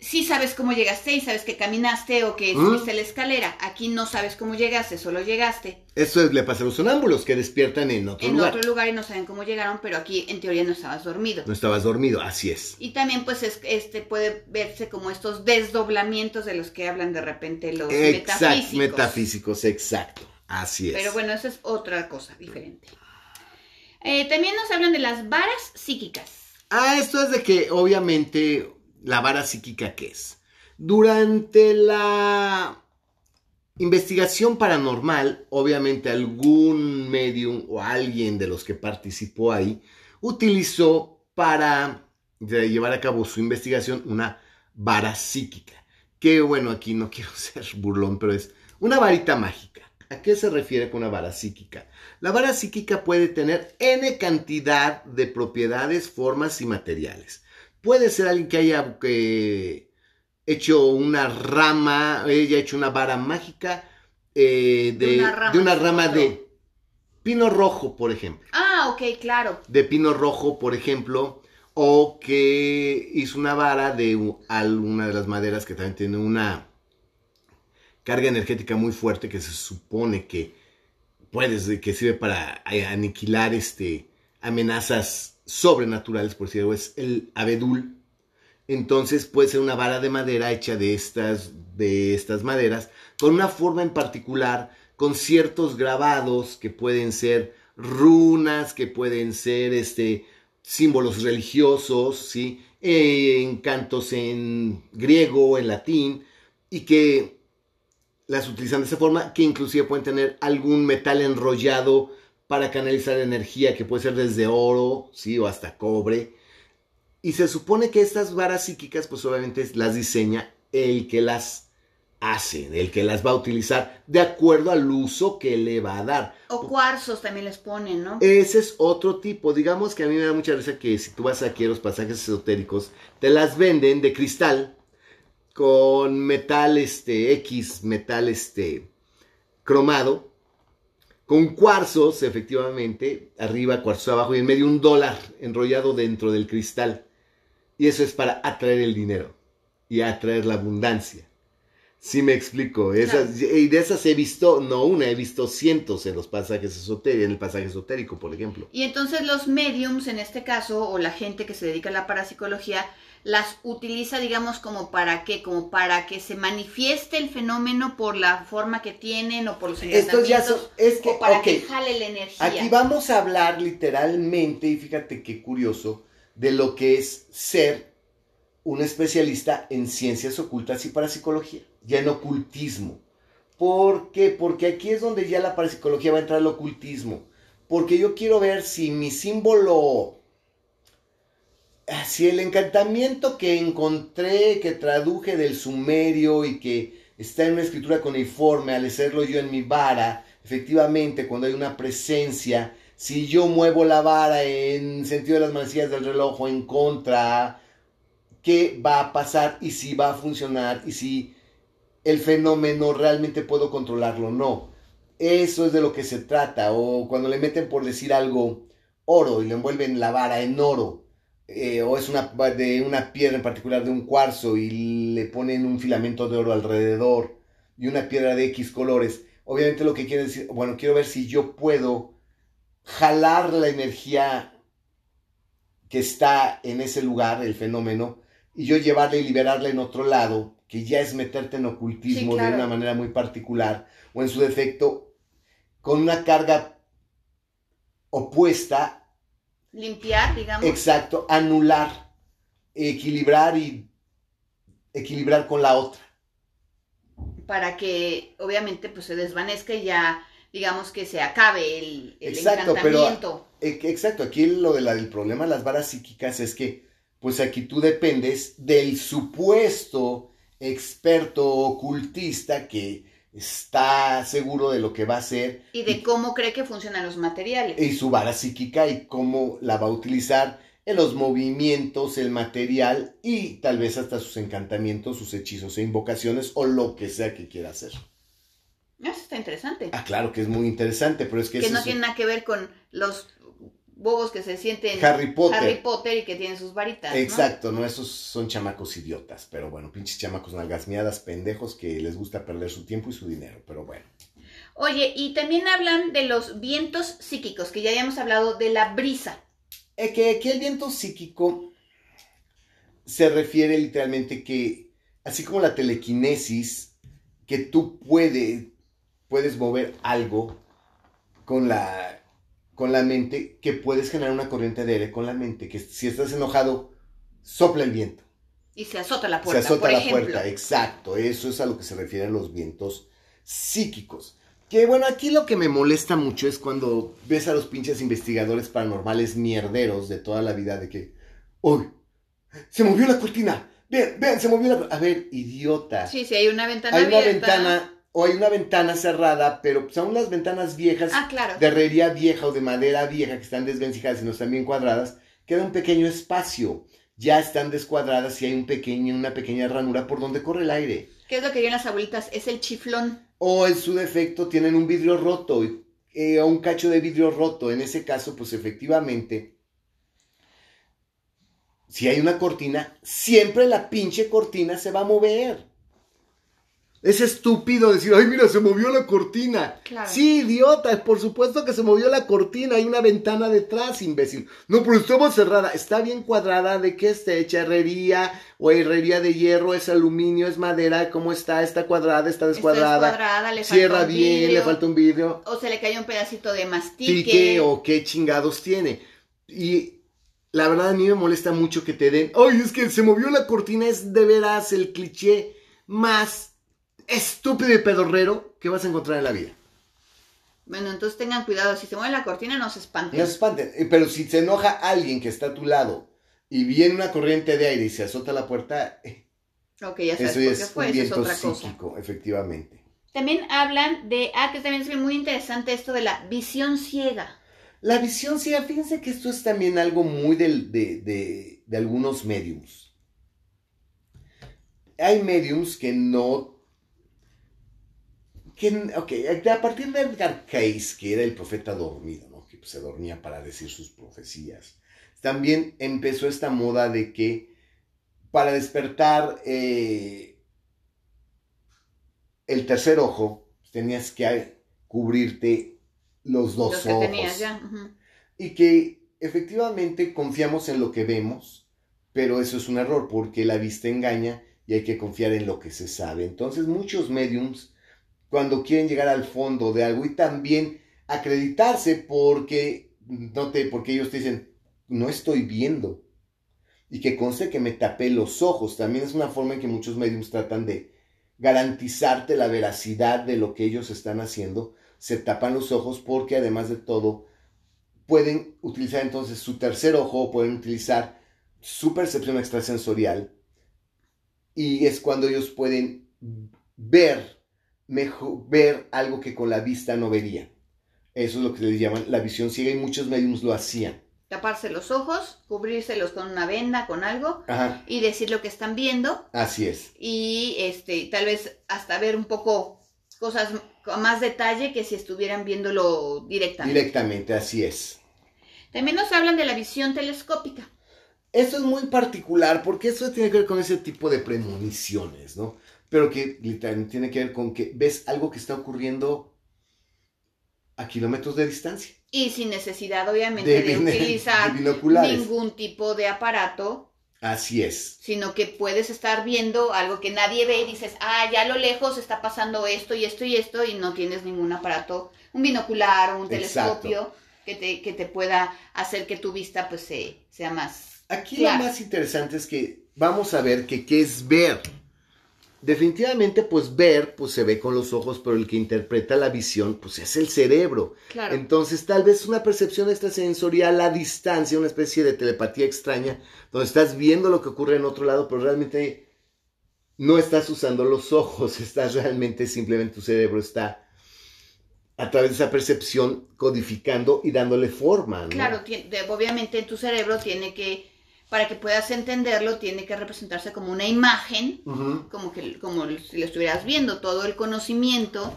sí sabes cómo llegaste y sabes que caminaste o que ¿Mm? subiste la escalera. Aquí no sabes cómo llegaste, solo llegaste. Eso es, le pasa a los sonámbulos que despiertan en otro lugar. En otro lugar y no saben cómo llegaron, pero aquí en teoría no estabas dormido. No estabas dormido, así es. Y también pues este puede verse como estos desdoblamientos de los que hablan de repente los metafísicos. Metafísicos, exacto. Así es. Pero bueno, eso es otra cosa diferente. Eh, también nos hablan de las varas psíquicas. Ah, esto es de que obviamente la vara psíquica que es. Durante la investigación paranormal, obviamente algún medium o alguien de los que participó ahí utilizó para llevar a cabo su investigación una vara psíquica. Que bueno, aquí no quiero ser burlón, pero es una varita mágica. ¿A qué se refiere con una vara psíquica? La vara psíquica puede tener n cantidad de propiedades, formas y materiales. Puede ser alguien que haya hecho una rama, haya hecho una vara mágica eh, de, una rama, de pino rojo, por ejemplo. Ah, ok, claro. De pino rojo, por ejemplo, o que hizo una vara de alguna de las maderas que también tiene una carga energética muy fuerte que se supone que puede, que sirve para aniquilar este amenazas sobrenaturales, por decirlo, es el abedul. Entonces puede ser una vara de madera hecha de estas, de estas maderas, con una forma en particular, con ciertos grabados que pueden ser runas, que pueden ser este, símbolos religiosos, ¿sí? Eh, encantos en griego, en latín, y que las utilizan de esa forma, que inclusive pueden tener algún metal enrollado para canalizar energía que puede ser desde oro, sí, o hasta cobre. Y se supone que estas varas psíquicas, pues obviamente las diseña el que las hace, el que las va a utilizar de acuerdo al uso que le va a dar. O cuarzos también les ponen, ¿no? Ese es otro tipo. Digamos que a mí me da mucha risa que si tú vas aquí a los pasajes esotéricos, te las venden de cristal con metal este X, metal este cromado con cuarzos, efectivamente, arriba, cuarzo abajo y en medio un dólar enrollado dentro del cristal. Y eso es para atraer el dinero y atraer la abundancia. Sí me explico. Esas, Y de esas he visto, no una, he visto cientos en los pasajes esotéricos, en el pasaje esotérico, por ejemplo. Y entonces los mediums, en este caso, o la gente que se dedica a la parapsicología, las utiliza, digamos, como para qué, como para que se manifieste el fenómeno por la forma que tienen o por los Estos ya es que, o para que jale la energía. Aquí vamos a hablar literalmente, y fíjate qué curioso, de lo que es ser un especialista en ciencias ocultas y parapsicología, ya en ocultismo. ¿Por qué? Porque aquí es donde ya la parapsicología va a entrar al ocultismo. Porque yo quiero ver si mi símbolo si el encantamiento que encontré, que traduje del sumerio y que está en una escritura cuneiforme, al hacerlo yo en mi vara, efectivamente, cuando hay una presencia, si yo muevo la vara en sentido de las manecillas del reloj o en contra, ¿qué va a pasar y si va a funcionar y si el fenómeno realmente puedo controlarlo o no? Eso es de lo que se trata. O cuando le meten por decir algo oro y le envuelven la vara en oro eh, o es una, de una piedra en particular, de un cuarzo, y le ponen un filamento de oro alrededor y una piedra de X colores, obviamente lo que quiere decir, bueno, quiero ver si yo puedo jalar la energía que está en ese lugar, el fenómeno, y yo llevarla y liberarla en otro lado, que ya es meterte en ocultismo de una manera muy particular, o en su defecto, con una carga opuesta Limpiar, digamos. Exacto, anular, equilibrar y equilibrar con la otra. Para que obviamente pues se desvanezca y ya digamos que se acabe el, el Exacto, pero- encantamiento. Que- Exacto, aquí lo de la- del problema de las varas psíquicas es que, pues aquí tú dependes del supuesto experto ocultista que está seguro de lo que va a hacer Y de cómo cree que funcionan los materiales. y su vara psíquica y cómo la va a utilizar en los movimientos, el material y tal vez hasta sus encantamientos, sus hechizos e invocaciones o lo que sea que quiera hacer. Eso está interesante. Ah, claro que es muy interesante, pero es que, que no tiene nada que ver con los bobos que se sienten Harry Potter. Harry Potter y que tienen sus varitas. ¿no? Exacto, ¿no? Esos son chamacos idiotas, pero bueno, pinches chamacos nalgasmeadas, pendejos que les gusta perder su tiempo y su dinero, pero bueno. Oye, y también hablan de los vientos psíquicos, que ya habíamos hablado de la brisa. Eh, que, que el viento psíquico se refiere literalmente que, así como la telequinesis, que tú puede, puedes mover algo con la, con la mente, que puedes generar una corriente de aire con la mente, que si estás enojado, sopla el viento. Y se azota la puerta, se azota por la ejemplo. puerta, exacto. Eso es a lo que se refieren los vientos psíquicos. Que bueno, aquí lo que me molesta mucho es cuando ves a los pinches investigadores paranormales mierderos de toda la vida de que, ¡Uy! ¡Se movió la cortina! ¡Vean, vean! ¡Se movió la cortina! A ver, idiota. Sí, sí, hay una ventana hay una ventana, o hay una ventana cerrada, pero son las ventanas viejas Ah, claro. de herrería vieja o de madera vieja que están desvencijadas y no están bien cuadradas, queda un pequeño espacio. Ya están descuadradas y hay un pequeño, una pequeña ranura por donde corre el aire. ¿Qué es lo que dirían las abuelitas? Es el chiflón. O en su defecto tienen un vidrio roto eh, o un cacho de vidrio roto. En ese caso, pues efectivamente, si hay una cortina, siempre la pinche cortina se va a mover. Es estúpido decir, ay, mira, se movió la cortina. Claro. Sí, idiota, por supuesto que se movió la cortina, hay una ventana detrás, imbécil. No, pero estaba cerrada, está bien cuadrada, ¿de qué está hecha? Herrería o herrería de hierro, es aluminio, es madera, ¿cómo está? Está cuadrada, está descuadrada. Está descuadrada, le falta Cierra un bien, vidrio, le falta un vidrio. O se le cayó un pedacito de mastique. Tique o qué chingados tiene. Y la verdad a mí me molesta mucho que te den, ay, es que se movió la cortina, es de veras el cliché más estúpido y pedorrero que vas a encontrar en la vida. Bueno, entonces tengan cuidado. Si se mueve la cortina, no se espanten. No se espanten, eh, pero si se enoja alguien que está a tu lado y viene una corriente de aire y se azota la puerta, eh, Ok, ya sabes eso es fue. un Eso es viento otra cosa. psíquico, efectivamente. También hablan de, ah, que también es muy interesante esto de la visión ciega. La visión ciega, fíjense que esto es también algo muy del- de, de- de algunos mediums. Hay mediums que no... Ok, a partir de Edgar Cayce, que era el profeta dormido, ¿no? que pues, se dormía para decir sus profecías, también empezó esta moda de que para despertar eh, el tercer ojo, tenías que cubrirte los dos Los que ojos. tenías ya. ujú. Y que efectivamente confiamos en lo que vemos, pero eso es un error porque la vista engaña y hay que confiar en lo que se sabe. Entonces muchos mediums, cuando quieren llegar al fondo de algo y también acreditarse porque, no te, porque ellos te dicen, no estoy viendo. Y que conste que me tapé los ojos. También es una forma en que muchos mediums tratan de garantizarte la veracidad de lo que ellos están haciendo. Se tapan los ojos porque además de todo pueden utilizar entonces su tercer ojo, pueden utilizar su percepción extrasensorial y es cuando ellos pueden ver mejor, ver algo que con la vista no verían. Eso es lo que les llaman la visión ciega y muchos mediums lo hacían. Taparse los ojos, cubrírselos con una venda, con algo, Ajá, y decir lo que están viendo. así es. Y este, tal vez hasta ver un poco cosas con más detalle que si estuvieran viéndolo directamente. Directamente, así es. También nos hablan de la visión telescópica. Esto es muy particular porque eso tiene que ver con ese tipo de premoniciones, ¿no? Pero que literalmente tiene que ver con que ves algo que está ocurriendo a kilómetros de distancia. Y sin necesidad, obviamente, de, utilizar de ningún tipo de aparato, Así es. sino que puedes estar viendo algo que nadie ve y dices, ah, ya a lo lejos está pasando esto y esto y esto, y no tienes ningún aparato, un binocular o un Exacto. telescopio que te, que te pueda hacer que tu vista pues se- sea más... Aquí lo más interesante es que vamos a ver que qué es ver. Definitivamente, pues ver, pues se ve con los ojos, pero el que interpreta la visión, pues es el cerebro. Claro. Entonces, tal vez una percepción extrasensorial a distancia, una especie de telepatía extraña, donde estás viendo lo que ocurre en otro lado, pero realmente no estás usando los ojos, estás realmente simplemente tu cerebro está a través de esa percepción codificando y dándole forma. ¿no? Claro, obviamente en tu cerebro tiene que, para que puedas entenderlo, tiene que representarse como una imagen, como, que, como si lo estuvieras viendo. Todo el conocimiento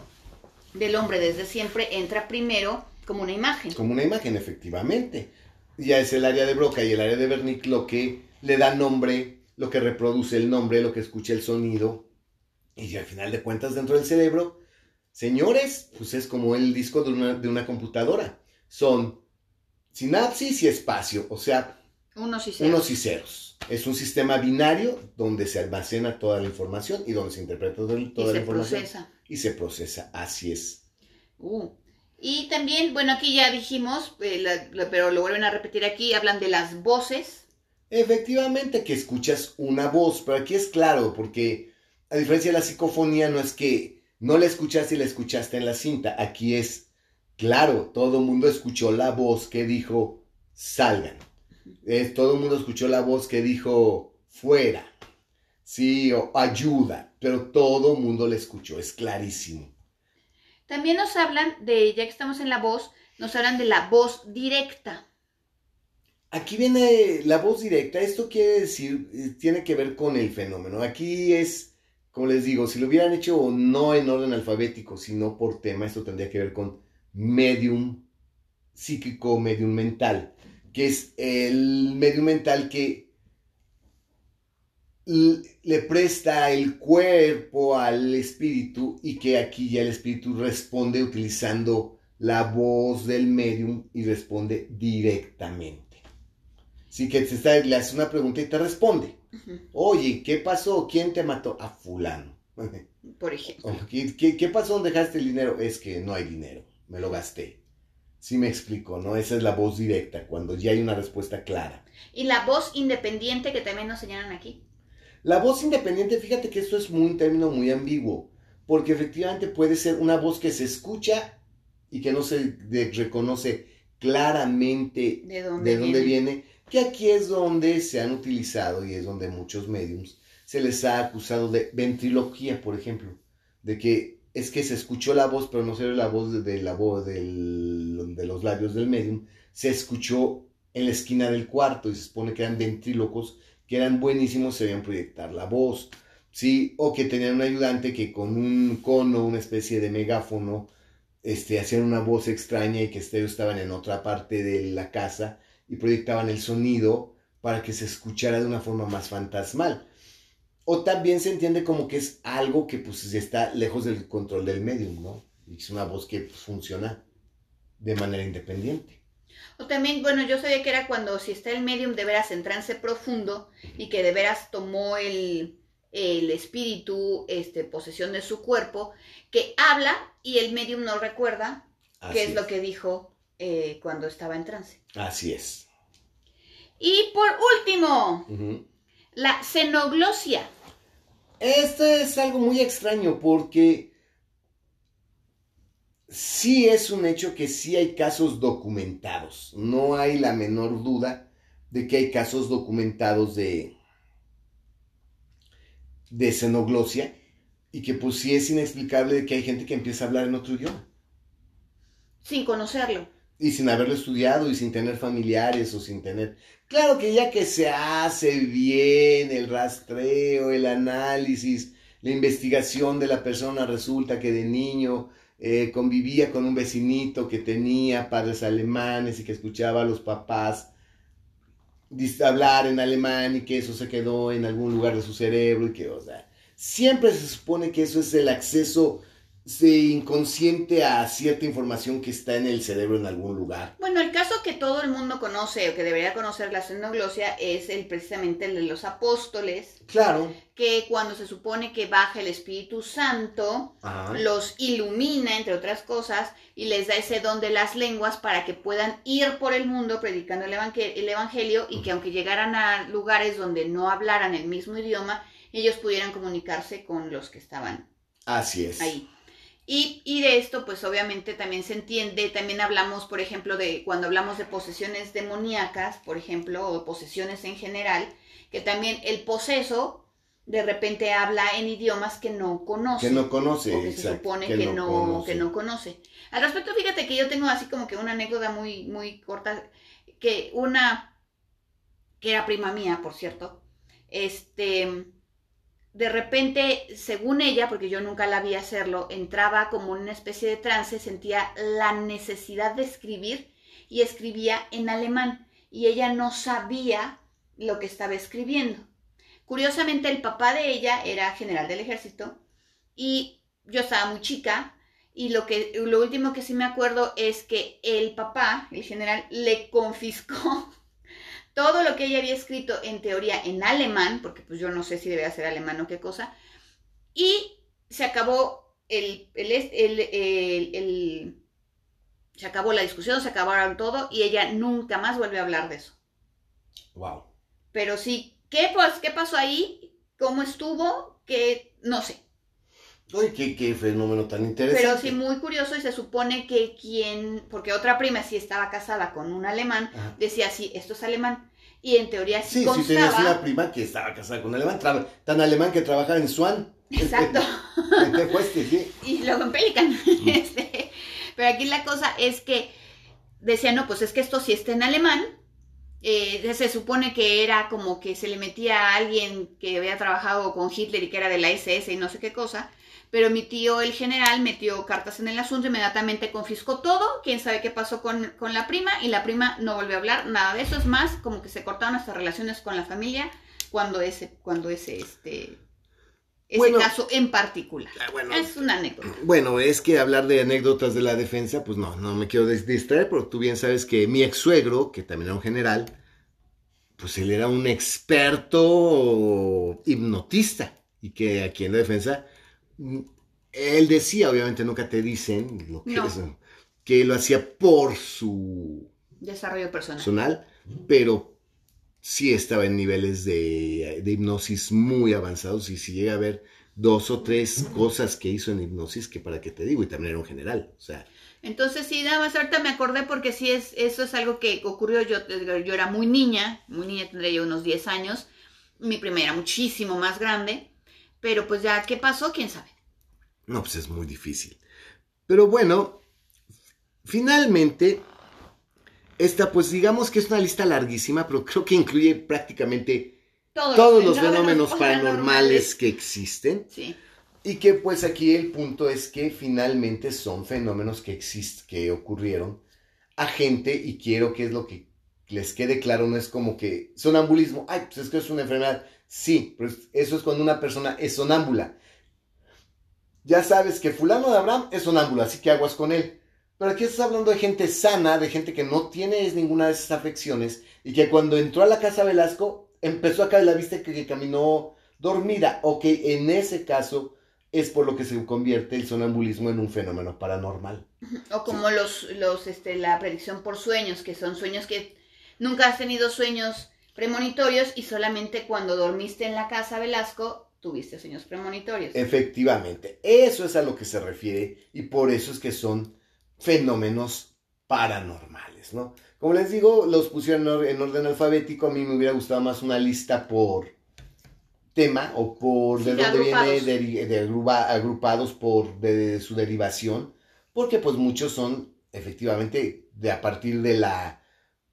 del hombre desde siempre entra primero como una imagen. Como una imagen, efectivamente. Ya es el área de Broca y el área de Wernicke lo que le da nombre, lo que reproduce el nombre, lo que escucha el sonido. Y al final de cuentas, dentro del cerebro, señores, pues es como el disco de una, de una computadora. Son sinapsis y espacio, o sea, Unos y ceros. unos y ceros. Es un sistema binario donde se almacena toda la información y donde se interpreta toda y la se información. procesa. Y se procesa, así es. Uh. Y también, bueno, aquí ya dijimos, eh, la- la- pero lo vuelven a repetir aquí, hablan de las voces. Efectivamente que escuchas una voz, pero aquí es claro, porque a diferencia de la psicofonía, no es que no la escuchaste y la escuchaste en la cinta. Aquí es claro, todo el mundo escuchó la voz que dijo salgan. Eh, todo el mundo escuchó la voz que dijo fuera. Sí, o ayuda, pero todo el mundo la escuchó, es clarísimo. También nos hablan de, ya que estamos en la voz, nos hablan de la voz directa. Aquí viene la voz directa. Esto quiere decir, eh, tiene que ver con el fenómeno. Aquí es, como les digo, si lo hubieran hecho no en orden alfabético, sino por tema, esto tendría que ver con medium psíquico, medium mental, que es el medium mental que le presta el cuerpo al espíritu y que aquí ya el espíritu responde utilizando la voz del medium y responde directamente. Así que te está, le haces una pregunta y te responde. Oye, ¿qué pasó? ¿Quién te mató? A fulano. Por ejemplo. ¿Qué, qué, qué pasó? ¿Dónde dejaste el dinero? Es que no hay dinero. Me lo gasté. Sí me explico, ¿no? Esa es la voz directa, cuando ya hay una respuesta clara. Y la voz independiente que también nos señalan aquí. La voz independiente, fíjate que esto es muy, un término muy ambiguo, porque efectivamente puede ser una voz que se escucha y que no se reconoce claramente ¿De dónde, de dónde viene? viene, que aquí es donde se han utilizado y es donde muchos mediums se les ha acusado de ventriloquía, por ejemplo, de que es que se escuchó la voz, pero no se la voz de, la voz de los labios del medium, se escuchó en la esquina del cuarto y se supone que eran ventrílocos que eran buenísimos, sabían proyectar la voz, ¿sí? O que tenían un ayudante que con un cono, una especie de megáfono, este, hacían una voz extraña y que ellos estaban en otra parte de la casa y proyectaban el sonido para que se escuchara de una forma más fantasmal. O también se entiende como que es algo que pues está lejos del control del medium, ¿no? Y es una voz que pues, funciona de manera independiente. O también, bueno, yo sabía que era cuando si está el medium de veras en trance profundo y que de veras tomó el, el espíritu este, posesión de su cuerpo, que habla y el medium no recuerda qué es lo que dijo eh, cuando estaba en trance. Así es. Y por último. La xenoglosia. Esto es algo muy extraño porque sí es un hecho que sí hay casos documentados. No hay la menor duda de que hay casos documentados de, de xenoglosia y que pues sí es inexplicable de que hay gente que empieza a hablar en otro idioma. sin conocerlo. Y sin haberlo estudiado y sin tener familiares o sin tener... Claro que ya que se hace bien el rastreo, el análisis, la investigación de la persona, resulta que de niño eh, convivía con un vecinito que tenía padres alemanes y que escuchaba a los papás hablar en alemán y que eso se quedó en algún lugar de su cerebro y que, o sea, siempre se supone que eso es el acceso sí, inconsciente a cierta información que está en el cerebro en algún lugar. Bueno, el caso que todo el mundo conoce o que debería conocer la xenoglosia es el precisamente el de los apóstoles, Claro. que cuando se supone que baja el Espíritu Santo, Ajá. los ilumina, entre otras cosas, y les da ese don de las lenguas para que puedan ir por el mundo predicando el, evange- el Evangelio y que aunque llegaran a lugares donde no hablaran el mismo idioma, ellos pudieran comunicarse con los que estaban Así es. ahí. Y, y de esto, pues obviamente también se entiende, también hablamos, por ejemplo, de cuando hablamos de posesiones demoníacas, por ejemplo, o posesiones en general, que también el poseso de repente habla en idiomas que no conoce. Que no conoce, o que se supone que no, conoce. que no conoce. Al respecto, fíjate que yo tengo así como que una anécdota muy, muy corta, que una, que era prima mía, por cierto, este, de repente, según ella, porque yo nunca la vi hacerlo, entraba como en una especie de trance, sentía la necesidad de escribir y escribía en alemán y ella no sabía lo que estaba escribiendo. Curiosamente, el papá de ella era general del ejército y yo estaba muy chica y lo, que, lo último que sí me acuerdo es que el papá, el general, le confiscó todo lo que ella había escrito en teoría en alemán, porque pues yo no sé si debía ser alemán o qué cosa, y se acabó el, el, el, el, se acabó la discusión, se acabaron todo y ella nunca más volvió a hablar de eso. Wow. Pero sí, ¿qué, pues, ¿qué pasó ahí? ¿Cómo estuvo? Que no sé. Qué, qué fenómeno tan interesante. Pero sí, muy curioso y se supone que quien, porque otra prima sí estaba casada con un alemán, Ajá. decía, sí, esto es alemán. Y en teoría sí, Sí, sí, constaba. tenías una prima que estaba casada con un alemán, tra- tan alemán que trabajaba en Swan. Exacto. ¿En qué cueste, sí? y luego en Pelican. Este, pero aquí la cosa es que decía, no, pues es que esto sí está en alemán. Eh, se supone que era como que se le metía a alguien que había trabajado con Hitler y que era de la SS y no sé qué cosa. Pero mi tío, el general, metió cartas en el asunto, inmediatamente confiscó todo. Quién sabe qué pasó con, con la prima y la prima no volvió a hablar nada de eso. Es más, como que se cortaron hasta relaciones con la familia cuando ese, cuando ese, este, ese Bueno. caso en particular. Ah, bueno. Es una anécdota. Bueno, es que hablar de anécdotas de la defensa, pues no, no me quiero distraer, porque tú bien sabes que mi ex suegro, que también era un general, pues él era un experto hipnotista, y que aquí en la defensa, él decía, obviamente nunca te dicen lo que No. es, que lo hacía por su Desarrollo personal. personal, pero sí estaba en niveles de, de hipnosis muy avanzados y si llega a ver dos o tres cosas que hizo en hipnosis que para qué te digo y también era un general, o sea, Entonces sí, nada más ahorita me acordé porque sí es, eso es algo que ocurrió, yo, yo era muy niña, muy niña tendría yo unos 10 años, mi prima era muchísimo más grande, pero pues ya, ¿qué pasó? ¿Quién sabe? no, pues es muy difícil. Pero bueno, finalmente, esta pues digamos que es una lista larguísima, pero creo que incluye prácticamente todos los fenómenos paranormales que existen. Sí, Y que pues aquí el punto es que finalmente son fenómenos que existen, que ocurrieron a gente y quiero que es lo que les quede claro, no es como que sonambulismo, ay, pues es que es una enfermedad. Sí, pero es- eso es cuando una persona es sonámbula. Ya sabes que fulano de Abraham es sonámbulo, así que aguas con él. Pero aquí estás hablando de gente sana, de gente que no tiene ninguna de esas afecciones y que cuando entró a la casa Velasco empezó a caer la vista que, que caminó dormida. Ok, en ese caso es por lo que se convierte el sonambulismo en un fenómeno paranormal. o como los, los, este, la predicción por sueños, que son sueños que nunca has tenido sueños premonitorios y solamente cuando dormiste en la casa Velasco tuviste sueños premonitorios. Efectivamente, eso es a lo que se refiere y por eso es que son fenómenos paranormales, ¿no? Como les digo, los pusieron en or- en orden alfabético, a mí me hubiera gustado más una lista por tema o por de Sí, de dónde viene agrupados. de agrupa- agrupados por de, su derivación, porque pues muchos son efectivamente de a partir de la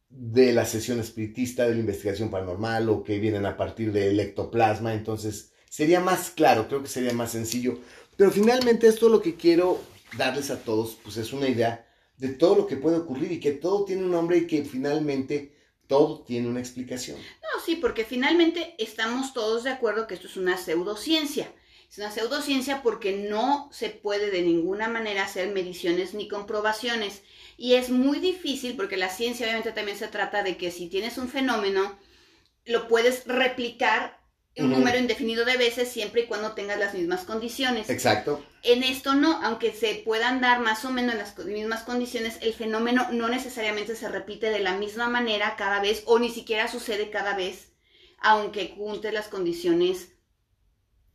de la sesión espiritista, de la investigación paranormal o que vienen a partir del ectoplasma, entonces sería más claro, creo que sería más sencillo. Pero finalmente esto lo que quiero darles a todos, pues es una idea de todo lo que puede ocurrir y que todo tiene un nombre y que finalmente todo tiene una explicación. No, sí, porque finalmente estamos todos de acuerdo que esto es una pseudociencia. Es una pseudociencia porque no se puede de ninguna manera hacer mediciones ni comprobaciones. Y es muy difícil porque la ciencia obviamente también se trata de que si tienes un fenómeno, lo puedes replicar un número indefinido de veces siempre y cuando tengas las mismas condiciones. Exacto. En esto no, aunque se puedan dar más o menos las co- mismas condiciones, el fenómeno no necesariamente se repite de la misma manera cada vez o ni siquiera sucede cada vez, aunque junte las condiciones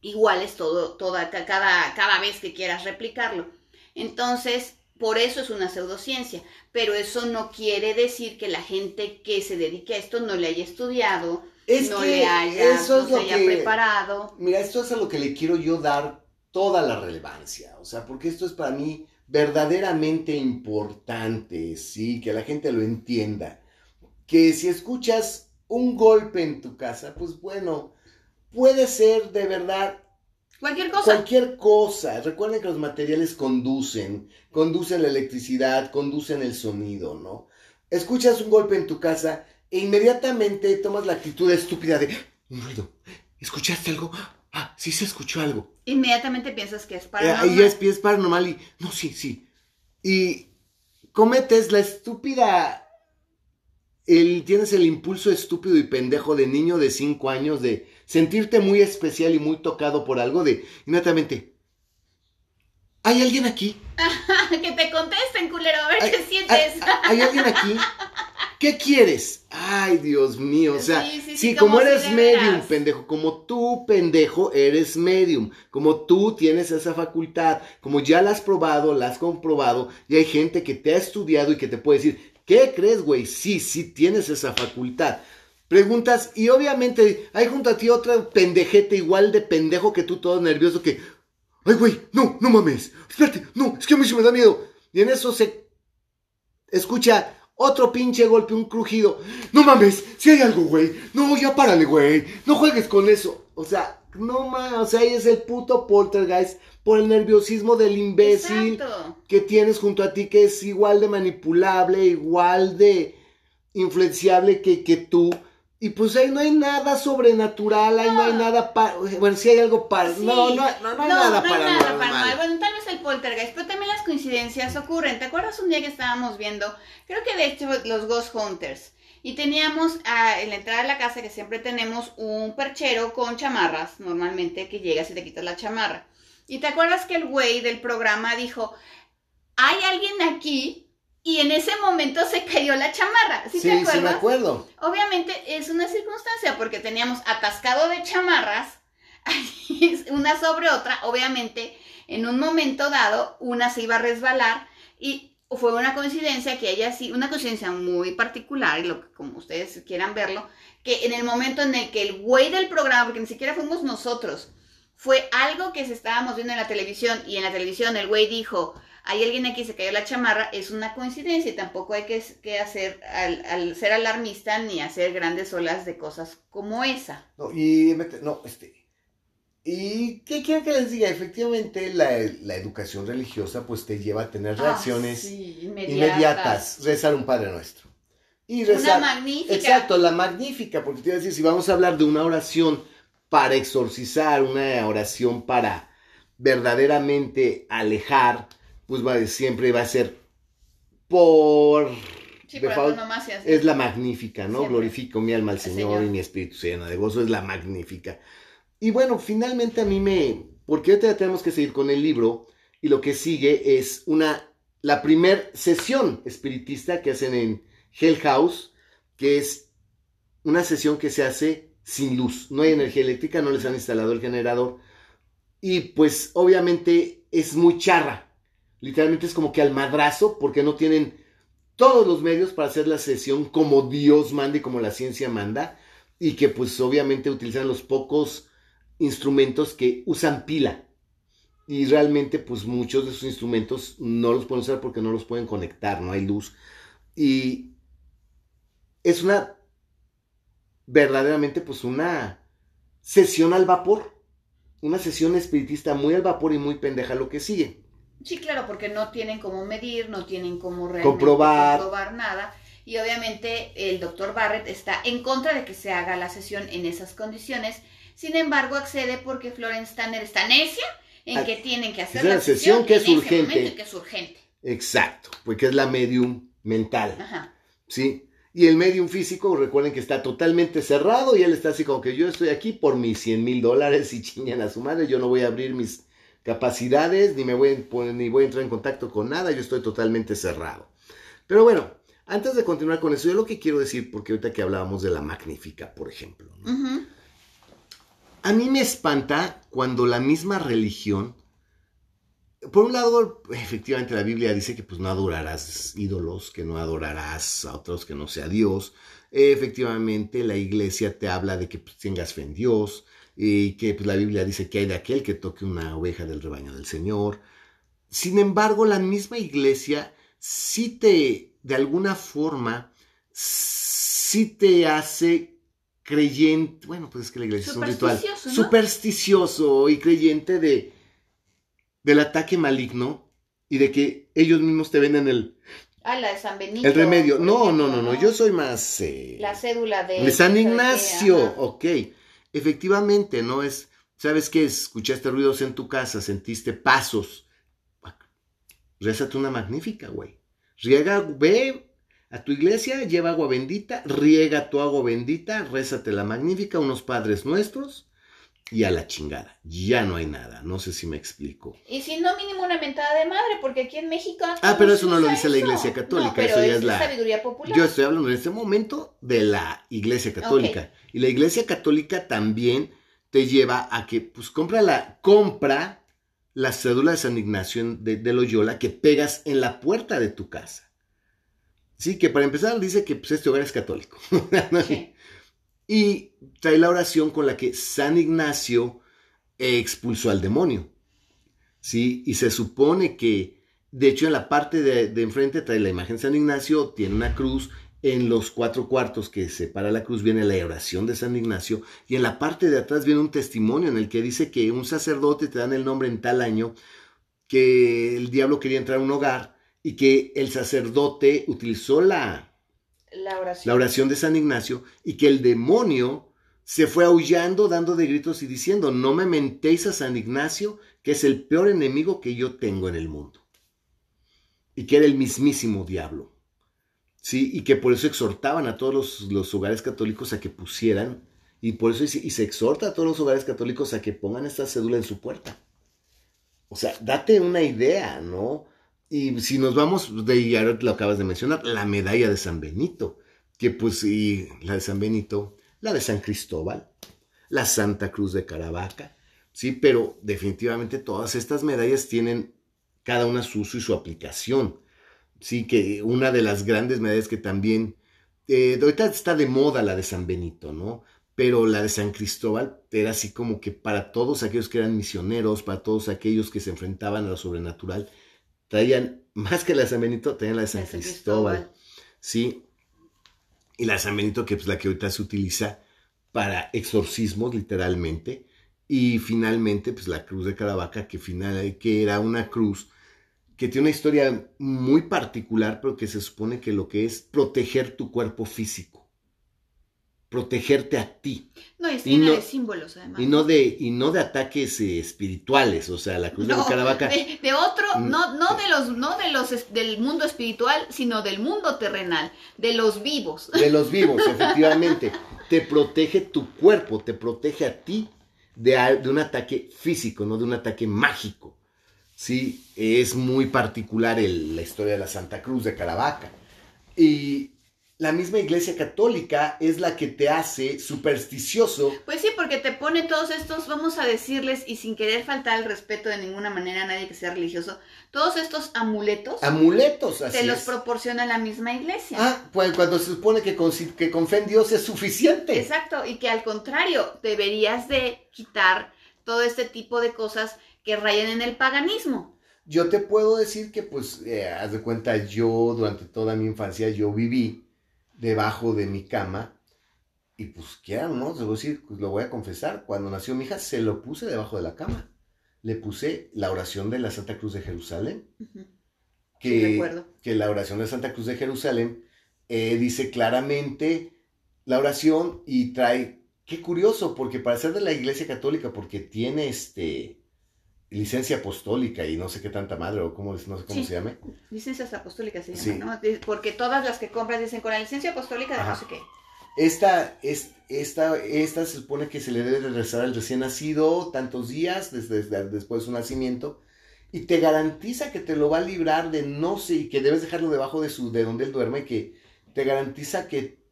iguales todo, toda, cada, cada vez que quieras replicarlo. Entonces, por eso es una pseudociencia, pero eso no quiere decir que la gente que se dedique a esto no le haya estudiado, no le haya, no se haya preparado. Mira, esto es a lo que le quiero yo dar toda la relevancia, o sea, porque esto es para mí verdaderamente importante, sí, que la gente lo entienda. Que si escuchas un golpe en tu casa, pues bueno, puede ser de verdad Cualquier cosa. Cualquier cosa. Recuerden que los materiales conducen, conducen la electricidad, conducen el sonido, ¿no? Escuchas un golpe en tu casa e inmediatamente tomas la actitud estúpida de un ruido. ¿Escuchaste algo? Ah, sí se escuchó algo. Inmediatamente piensas que es paranormal. Ahí es, es paranormal y no, sí, sí. Y cometes la estúpida el, tienes el impulso estúpido y pendejo de niño de 5 años de sentirte muy especial y muy tocado por algo de inmediatamente. ¿Hay alguien aquí? que te contesten, culero, a ver qué sientes. ¿hay, alguien aquí? ¿Qué quieres? Ay, Dios mío, o sea, sí, como, eres medium, pendejo, como tú, pendejo, eres medium, como tú tienes esa facultad, como ya la has probado, la has comprobado, y hay gente que te ha estudiado y que te puede decir, ¿qué crees, güey? Sí, sí tienes esa facultad. Preguntas, y obviamente hay junto a ti otra pendejete igual de pendejo que tú, todo nervioso, que, ay, güey, no, no mames, espérate, no, es que a mí se me da miedo. Y en eso se escucha otro pinche golpe, un crujido. No mames, si hay algo, güey. No, ya párale, güey. No juegues con eso. O sea, no mames, o sea, ahí es el puto poltergeist por el nerviosismo del imbécil que tienes junto a ti, que es igual de manipulable, igual de influenciable que, que tú. Y pues ahí no hay nada sobrenatural, ahí no, hay nada para... Bueno, sí hay algo para... No, no, no, no, hay nada para... No hay nada para... Bueno, tal vez el poltergeist, pero también las coincidencias ocurren. ¿Te acuerdas un día que estábamos viendo, creo que de hecho los Ghost Hunters, y teníamos a, en la entrada de la casa que siempre tenemos un perchero con chamarras, normalmente que llegas y te quitas la chamarra. Y te acuerdas que el güey del programa dijo, hay alguien aquí y en ese momento se cayó la chamarra. ¿Sí, te acuerdas? Sí, me acuerdo. Obviamente es una circunstancia porque teníamos atascado de chamarras, una sobre otra. Obviamente, en un momento dado, una se iba a resbalar y fue una coincidencia que ella sí, una coincidencia muy particular, y lo, como ustedes quieran verlo, que en el momento en el que el güey del programa, porque ni siquiera fuimos nosotros, fue algo que se estábamos viendo en la televisión y en la televisión el güey dijo, hay alguien aquí se cayó la chamarra, es una coincidencia y tampoco hay que, hacer, al, ser alarmista, ni hacer grandes olas de cosas como esa. No, y, no, este, ¿Y qué quieren que les diga? Efectivamente, la, educación religiosa pues te lleva a tener ah, reacciones inmediatas. Rezar un Padre Nuestro. Y rezar, una magnífica. Exacto, la magnífica, porque te iba a decir, si vamos a hablar de una oración para exorcizar, una oración para verdaderamente alejar, pues va, siempre va a ser por... es la magnífica, ¿no? Glorifico mi alma al Señor, y mi espíritu se llena de gozo, es la magnífica. Y bueno, finalmente a mí me... Porque ahorita tenemos que seguir con el libro y lo que sigue es una... La primer sesión espiritista que hacen en Hell House, que es una sesión que se hace sin luz. No hay energía eléctrica, no les han instalado el generador. Y pues obviamente es muy charra. Literalmente es como que al madrazo, porque no tienen todos los medios para hacer la sesión como Dios manda y como la ciencia manda. Y que pues obviamente utilizan los pocos instrumentos que usan pila. Y realmente pues muchos de esos instrumentos no los pueden usar porque no los pueden conectar, no hay luz. Y es una verdaderamente pues una sesión al vapor. Una sesión espiritista muy al vapor y muy pendeja lo que sigue. Sí, claro, porque no tienen cómo medir, no tienen cómo comprobar. comprobar nada. Y obviamente el doctor Barrett está en contra de que se haga la sesión en esas condiciones. Sin embargo, accede porque Florence Tanner está necia en ah, que tienen que hacer la sesión, que es urgente. que es urgente. Exacto, porque es la medium mental. Ajá. ¿Sí? Y el medium físico, recuerden que está totalmente cerrado y él está así como que yo estoy aquí por mis 100 mil dólares y chingan a su madre, yo no voy a abrir mis capacidades, ni me voy a, ni voy a entrar en contacto con nada, yo estoy totalmente cerrado. Pero bueno, antes de continuar con eso, yo lo que quiero decir, porque ahorita que hablábamos de la magnífica, por ejemplo, a mí me espanta cuando la misma religión, por un lado, efectivamente la Biblia dice que pues no adorarás ídolos, que no adorarás a otros que no sea Dios. Efectivamente, la iglesia te habla de que pues, tengas fe en Dios y que pues, la Biblia dice que hay de aquel que toque una oveja del rebaño del Señor. Sin embargo, la misma iglesia sí te, de alguna forma, sí te hace creyente, bueno, pues es que la iglesia es un ritual supersticioso y creyente de del ataque maligno y de que ellos mismos te venden el Ah, la de San Benito. El remedio. No, no, no, no, yo soy más... Eh, la cédula de... De San Ignacio, ok. Efectivamente, no es... ¿Sabes qué? Escuchaste ruidos en tu casa, sentiste pasos. Rézate una magnífica, güey. Riega, ve a tu iglesia, lleva agua bendita, riega tu agua bendita, rézate la magnífica, unos padres nuestros y a la chingada. Ya no hay nada. No sé si me explico. Y si no, mínimo una mentada de madre, porque aquí en México. Ah, pero eso no lo dice la iglesia católica. pero eso ya es, la sabiduría popular. Yo estoy hablando en este momento de la iglesia católica. Y la iglesia católica también te lleva a que, pues, compra la, compra la cédula de San Ignacio de, de Loyola que pegas en la puerta de tu casa. Sí, que para empezar dice que pues, este hogar es católico. Y trae la oración con la que San Ignacio expulsó al demonio. ¿Sí? Y se supone que, de hecho, en la parte de, de, enfrente trae la imagen de San Ignacio, tiene una cruz. En los cuatro cuartos que separa la cruz viene la oración de San Ignacio. Y en la parte de atrás viene un testimonio en el que dice que un sacerdote te dan el nombre en tal año que el diablo quería entrar a un hogar y que el sacerdote utilizó la, la, oración. de San Ignacio y que el demonio se fue aullando, dando de gritos y diciendo, no me mentéis a San Ignacio, que es el peor enemigo que yo tengo en el mundo. Y que era el mismísimo diablo. ¿Sí? Y que por eso exhortaban a todos los, hogares católicos a que pusieran, y por eso y se exhorta a todos los hogares católicos a que pongan esta cédula en su puerta. O sea, date una idea, ¿no? Y si nos vamos, de ya lo acabas de mencionar, la medalla de San Benito, que pues y la de San Benito, la de San Cristóbal, la Santa Cruz de Caravaca, sí, pero definitivamente todas estas medallas tienen cada una su uso y su aplicación. Sí, que una de las grandes medallas que también, eh, ahorita está de moda la de San Benito, ¿no? Pero la de San Cristóbal era así como que para todos aquellos que eran misioneros, para todos aquellos que se enfrentaban a lo sobrenatural, traían, más que la de San Benito, traían la de San, Cristóbal, ¿sí? Y la de San Benito, que es la que ahorita se utiliza para exorcismos, literalmente, y finalmente, pues la cruz de Caravaca, que, final, que era una cruz que tiene una historia muy particular, pero que se supone que lo que es proteger tu cuerpo físico protegerte a ti. No, es llena de símbolos además. Y no de, y no de ataques eh, espirituales, o sea, la cruz de Caravaca. De, de otro, mm, no, no de los, no de los del mundo espiritual, sino del mundo terrenal, de los vivos. De los vivos, efectivamente. te protege tu cuerpo, te protege a ti de, de un ataque físico, no de un ataque mágico. Sí, es muy particular el, la historia de la Santa Cruz de Caravaca. Y la misma iglesia católica es la que te hace supersticioso. Pues sí, porque te pone todos estos, vamos a decirles, y sin querer faltar el respeto de ninguna manera a nadie que sea religioso, todos estos amuletos. Amuletos, así Te los proporciona la misma iglesia. Ah, pues cuando se supone que con, que con fe en Dios es suficiente. Exacto, y que al contrario, deberías de quitar todo este tipo de cosas que rayan en el paganismo. Yo te puedo decir que, pues, eh, haz de cuenta, yo durante toda mi infancia yo viví debajo de mi cama. Y pues quieran, ¿no? Se decir, pues lo voy a confesar. Cuando nació mi hija, se lo puse debajo de la cama. Le puse la oración de la Santa Cruz de Jerusalén. que, que la oración de Santa Cruz de Jerusalén eh, dice claramente la oración y trae. Qué curioso, porque para ser de la Iglesia Católica, porque tiene este licencia apostólica y no sé qué tanta madre o cómo, no sé cómo se llame. Licencias apostólicas se llama, ¿no? Porque todas las que compras dicen con la licencia apostólica de no sé qué. Esta, es, esta, esta se supone que se le debe rezar al recién nacido tantos días desde, después de su nacimiento y te garantiza que te lo va a librar de no sé y que debes dejarlo debajo de, su, de donde él duerme y que te garantiza que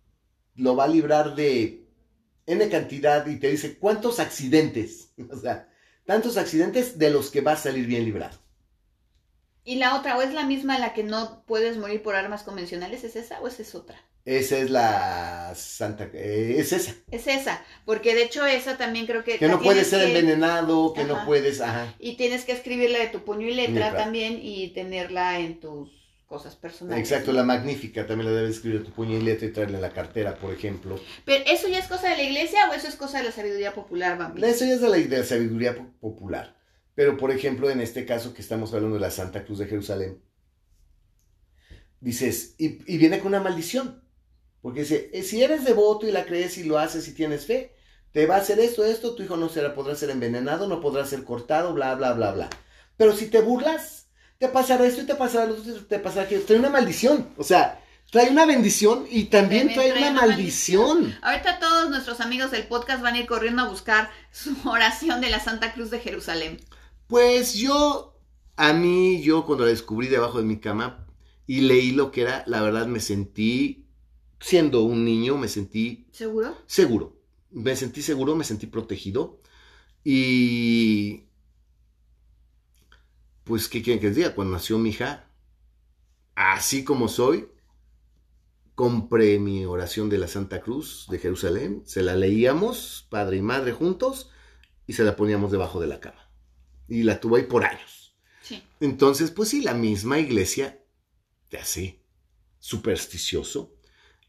lo va a librar de N cantidad y te dice cuántos accidentes. O sea, tantos accidentes de los que va a salir bien librado. ¿Y la otra, o es la misma la que no puedes morir por armas convencionales? ¿Es esa o esa es otra? Esa es la Santa... eh, es esa. Es esa, porque de hecho esa también creo que... Que no puedes ser que- envenenado, que no puedes... Ajá. Y tienes que escribirla de tu puño y Letra. también y tenerla en tus cosas personales. Exacto, la magnífica también la debes escribir a tu puño y letra y la cartera, por ejemplo. Pero ¿eso ya es cosa de la iglesia o eso es cosa de la sabiduría popular, Bambi? Eso ya es de la, de la sabiduría po- popular. Pero, por ejemplo, en este caso que estamos hablando de la Santa Cruz de Jerusalén, dices, y, y viene con una maldición. Porque dice, eh, si eres devoto y la crees y lo haces y tienes fe, te va a hacer esto, esto, tu hijo no será, podrá ser envenenado, no podrá ser cortado, bla, bla, bla, bla. Pero si te burlas, te pasará esto y te pasará lo otro, te pasará aquello. Trae una maldición. O sea, trae una bendición y también También trae, trae una, una maldición. Ahorita todos nuestros amigos del podcast van a ir corriendo a buscar su oración de la Santa Cruz de Jerusalén. Pues yo, a mí, yo cuando la descubrí debajo de mi cama y leí lo que era, la verdad me sentí, siendo un niño, me sentí ¿Seguro? seguro. Me sentí seguro, me sentí protegido. Y... Pues, ¿qué quieren que les diga? Cuando nació mi hija, así como soy, compré mi oración de la Santa Cruz de Jerusalén, se la leíamos, padre y madre juntos, y se la poníamos debajo de la cama. Y la tuve ahí por años. Sí. Entonces, pues sí, la misma iglesia te hace supersticioso.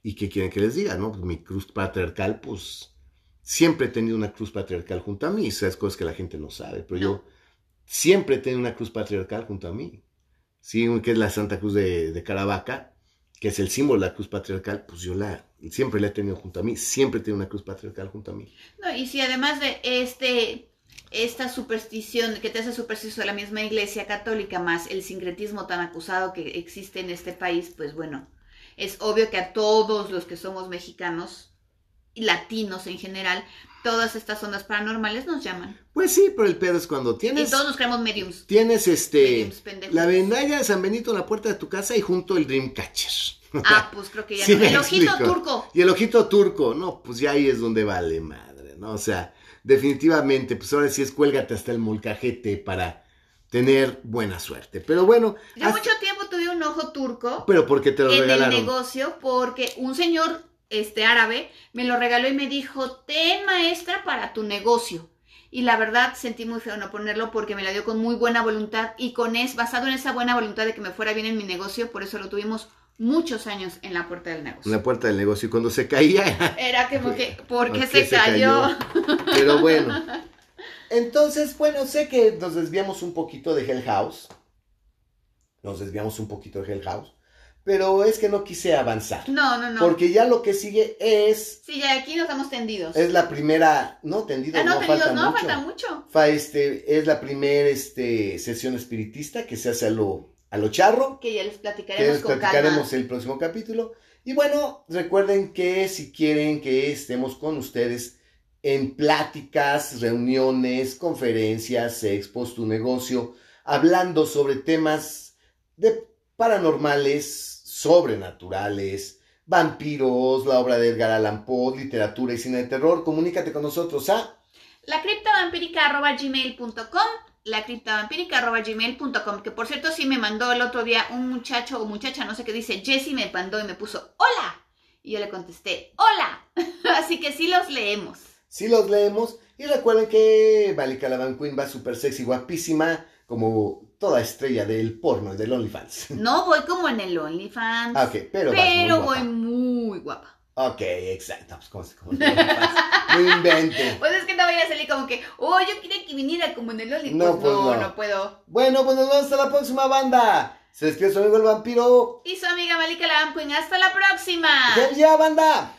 ¿Y qué quieren que les diga, no? Pues mi cruz patriarcal, pues siempre he tenido una cruz patriarcal junto a mí. Esas cosas que la gente no sabe, pero No. yo siempre tenido una cruz patriarcal junto a mí. Sí, que es la Santa Cruz de, Caravaca, que es el símbolo de la cruz patriarcal, pues yo la siempre la he tenido junto a mí. Siempre tenido una cruz patriarcal junto a mí. No, y si además de este esta superstición que te hace supersticioso de la misma iglesia católica más el sincretismo tan acusado que existe en este país, pues bueno, es obvio que a todos los que somos mexicanos y latinos en general, todas estas ondas paranormales nos llaman. Pues sí, pero el pedo es cuando Y tienes... todos nos creemos mediums. Tienes este Mediums pendejos. la vendalla de San Benito en la puerta de tu casa y junto el Dreamcatcher. Ah, pues creo que ya Sí no. El ojito turco. Y el ojito turco, no, pues ya ahí es donde vale madre, ¿no? O sea, definitivamente, pues ahora sí es cuélgate hasta el molcajete para tener buena suerte. Pero bueno, Yo mucho tiempo tuve un ojo turco pero porque te lo en el regalaron. negocio porque un señor este árabe me lo regaló y me dijo, ten maestra para tu negocio. Y la verdad sentí muy feo no ponerlo porque me la dio con muy buena voluntad y con es basado en esa buena voluntad de que me fuera bien en mi negocio, por eso lo tuvimos muchos años en la puerta del En negocio. la puerta del negocio y cuando se caía Era como que, ¿por qué ¿Por se, qué se cayó? cayó? Pero bueno. Entonces, bueno, sé que nos desviamos un poquito de Hell House. Nos desviamos un poquito de Hell House. Pero es que no quise avanzar. No, no, no. Porque ya lo que sigue es. Sí, ya aquí nos estamos tendidos. Es la primera. No, tendido, ah, no, no, tendidos, falta no, mucho. falta mucho. Fa- este, es la primera este, sesión espiritista que se hace a lo, a lo charro. Que ya les Que platicaremos les con platicaremos calma. el próximo capítulo. Y bueno, recuerden que si quieren que estemos con ustedes en pláticas, reuniones, conferencias, expos, tu negocio, hablando sobre temas de paranormales, sobrenaturales, vampiros, la obra de Edgar Allan Poe, literatura y cine de terror, comunícate con nosotros a La criptavampírica.gmail.com la criptavampírica.gmail.com que por cierto sí me mandó el otro día un muchacho o muchacha, no sé qué dice, Jessy me mandó y me puso hola. Y yo le contesté, hola. Así que sí los leemos. Si los leemos. Y recuerden que Vali Calaban Queen va súper sexy, guapísima, como toda estrella del porno y del OnlyFans. No voy como en el OnlyFans, Ah, ok, pero, muy pero guapa. voy muy guapa. Ok, exacto. Pues, ¿cómo se- cómo? No invente. Pues es que no voy a salir como que, oh, yo quería que viniera como en el OnlyFans. No, pues no, no. no puedo. Bueno, pues nos vemos hasta la próxima banda. Se despide su amigo el vampiro. Y su amiga Malika Lamquin, hasta la próxima. ¡Ya, ya, banda!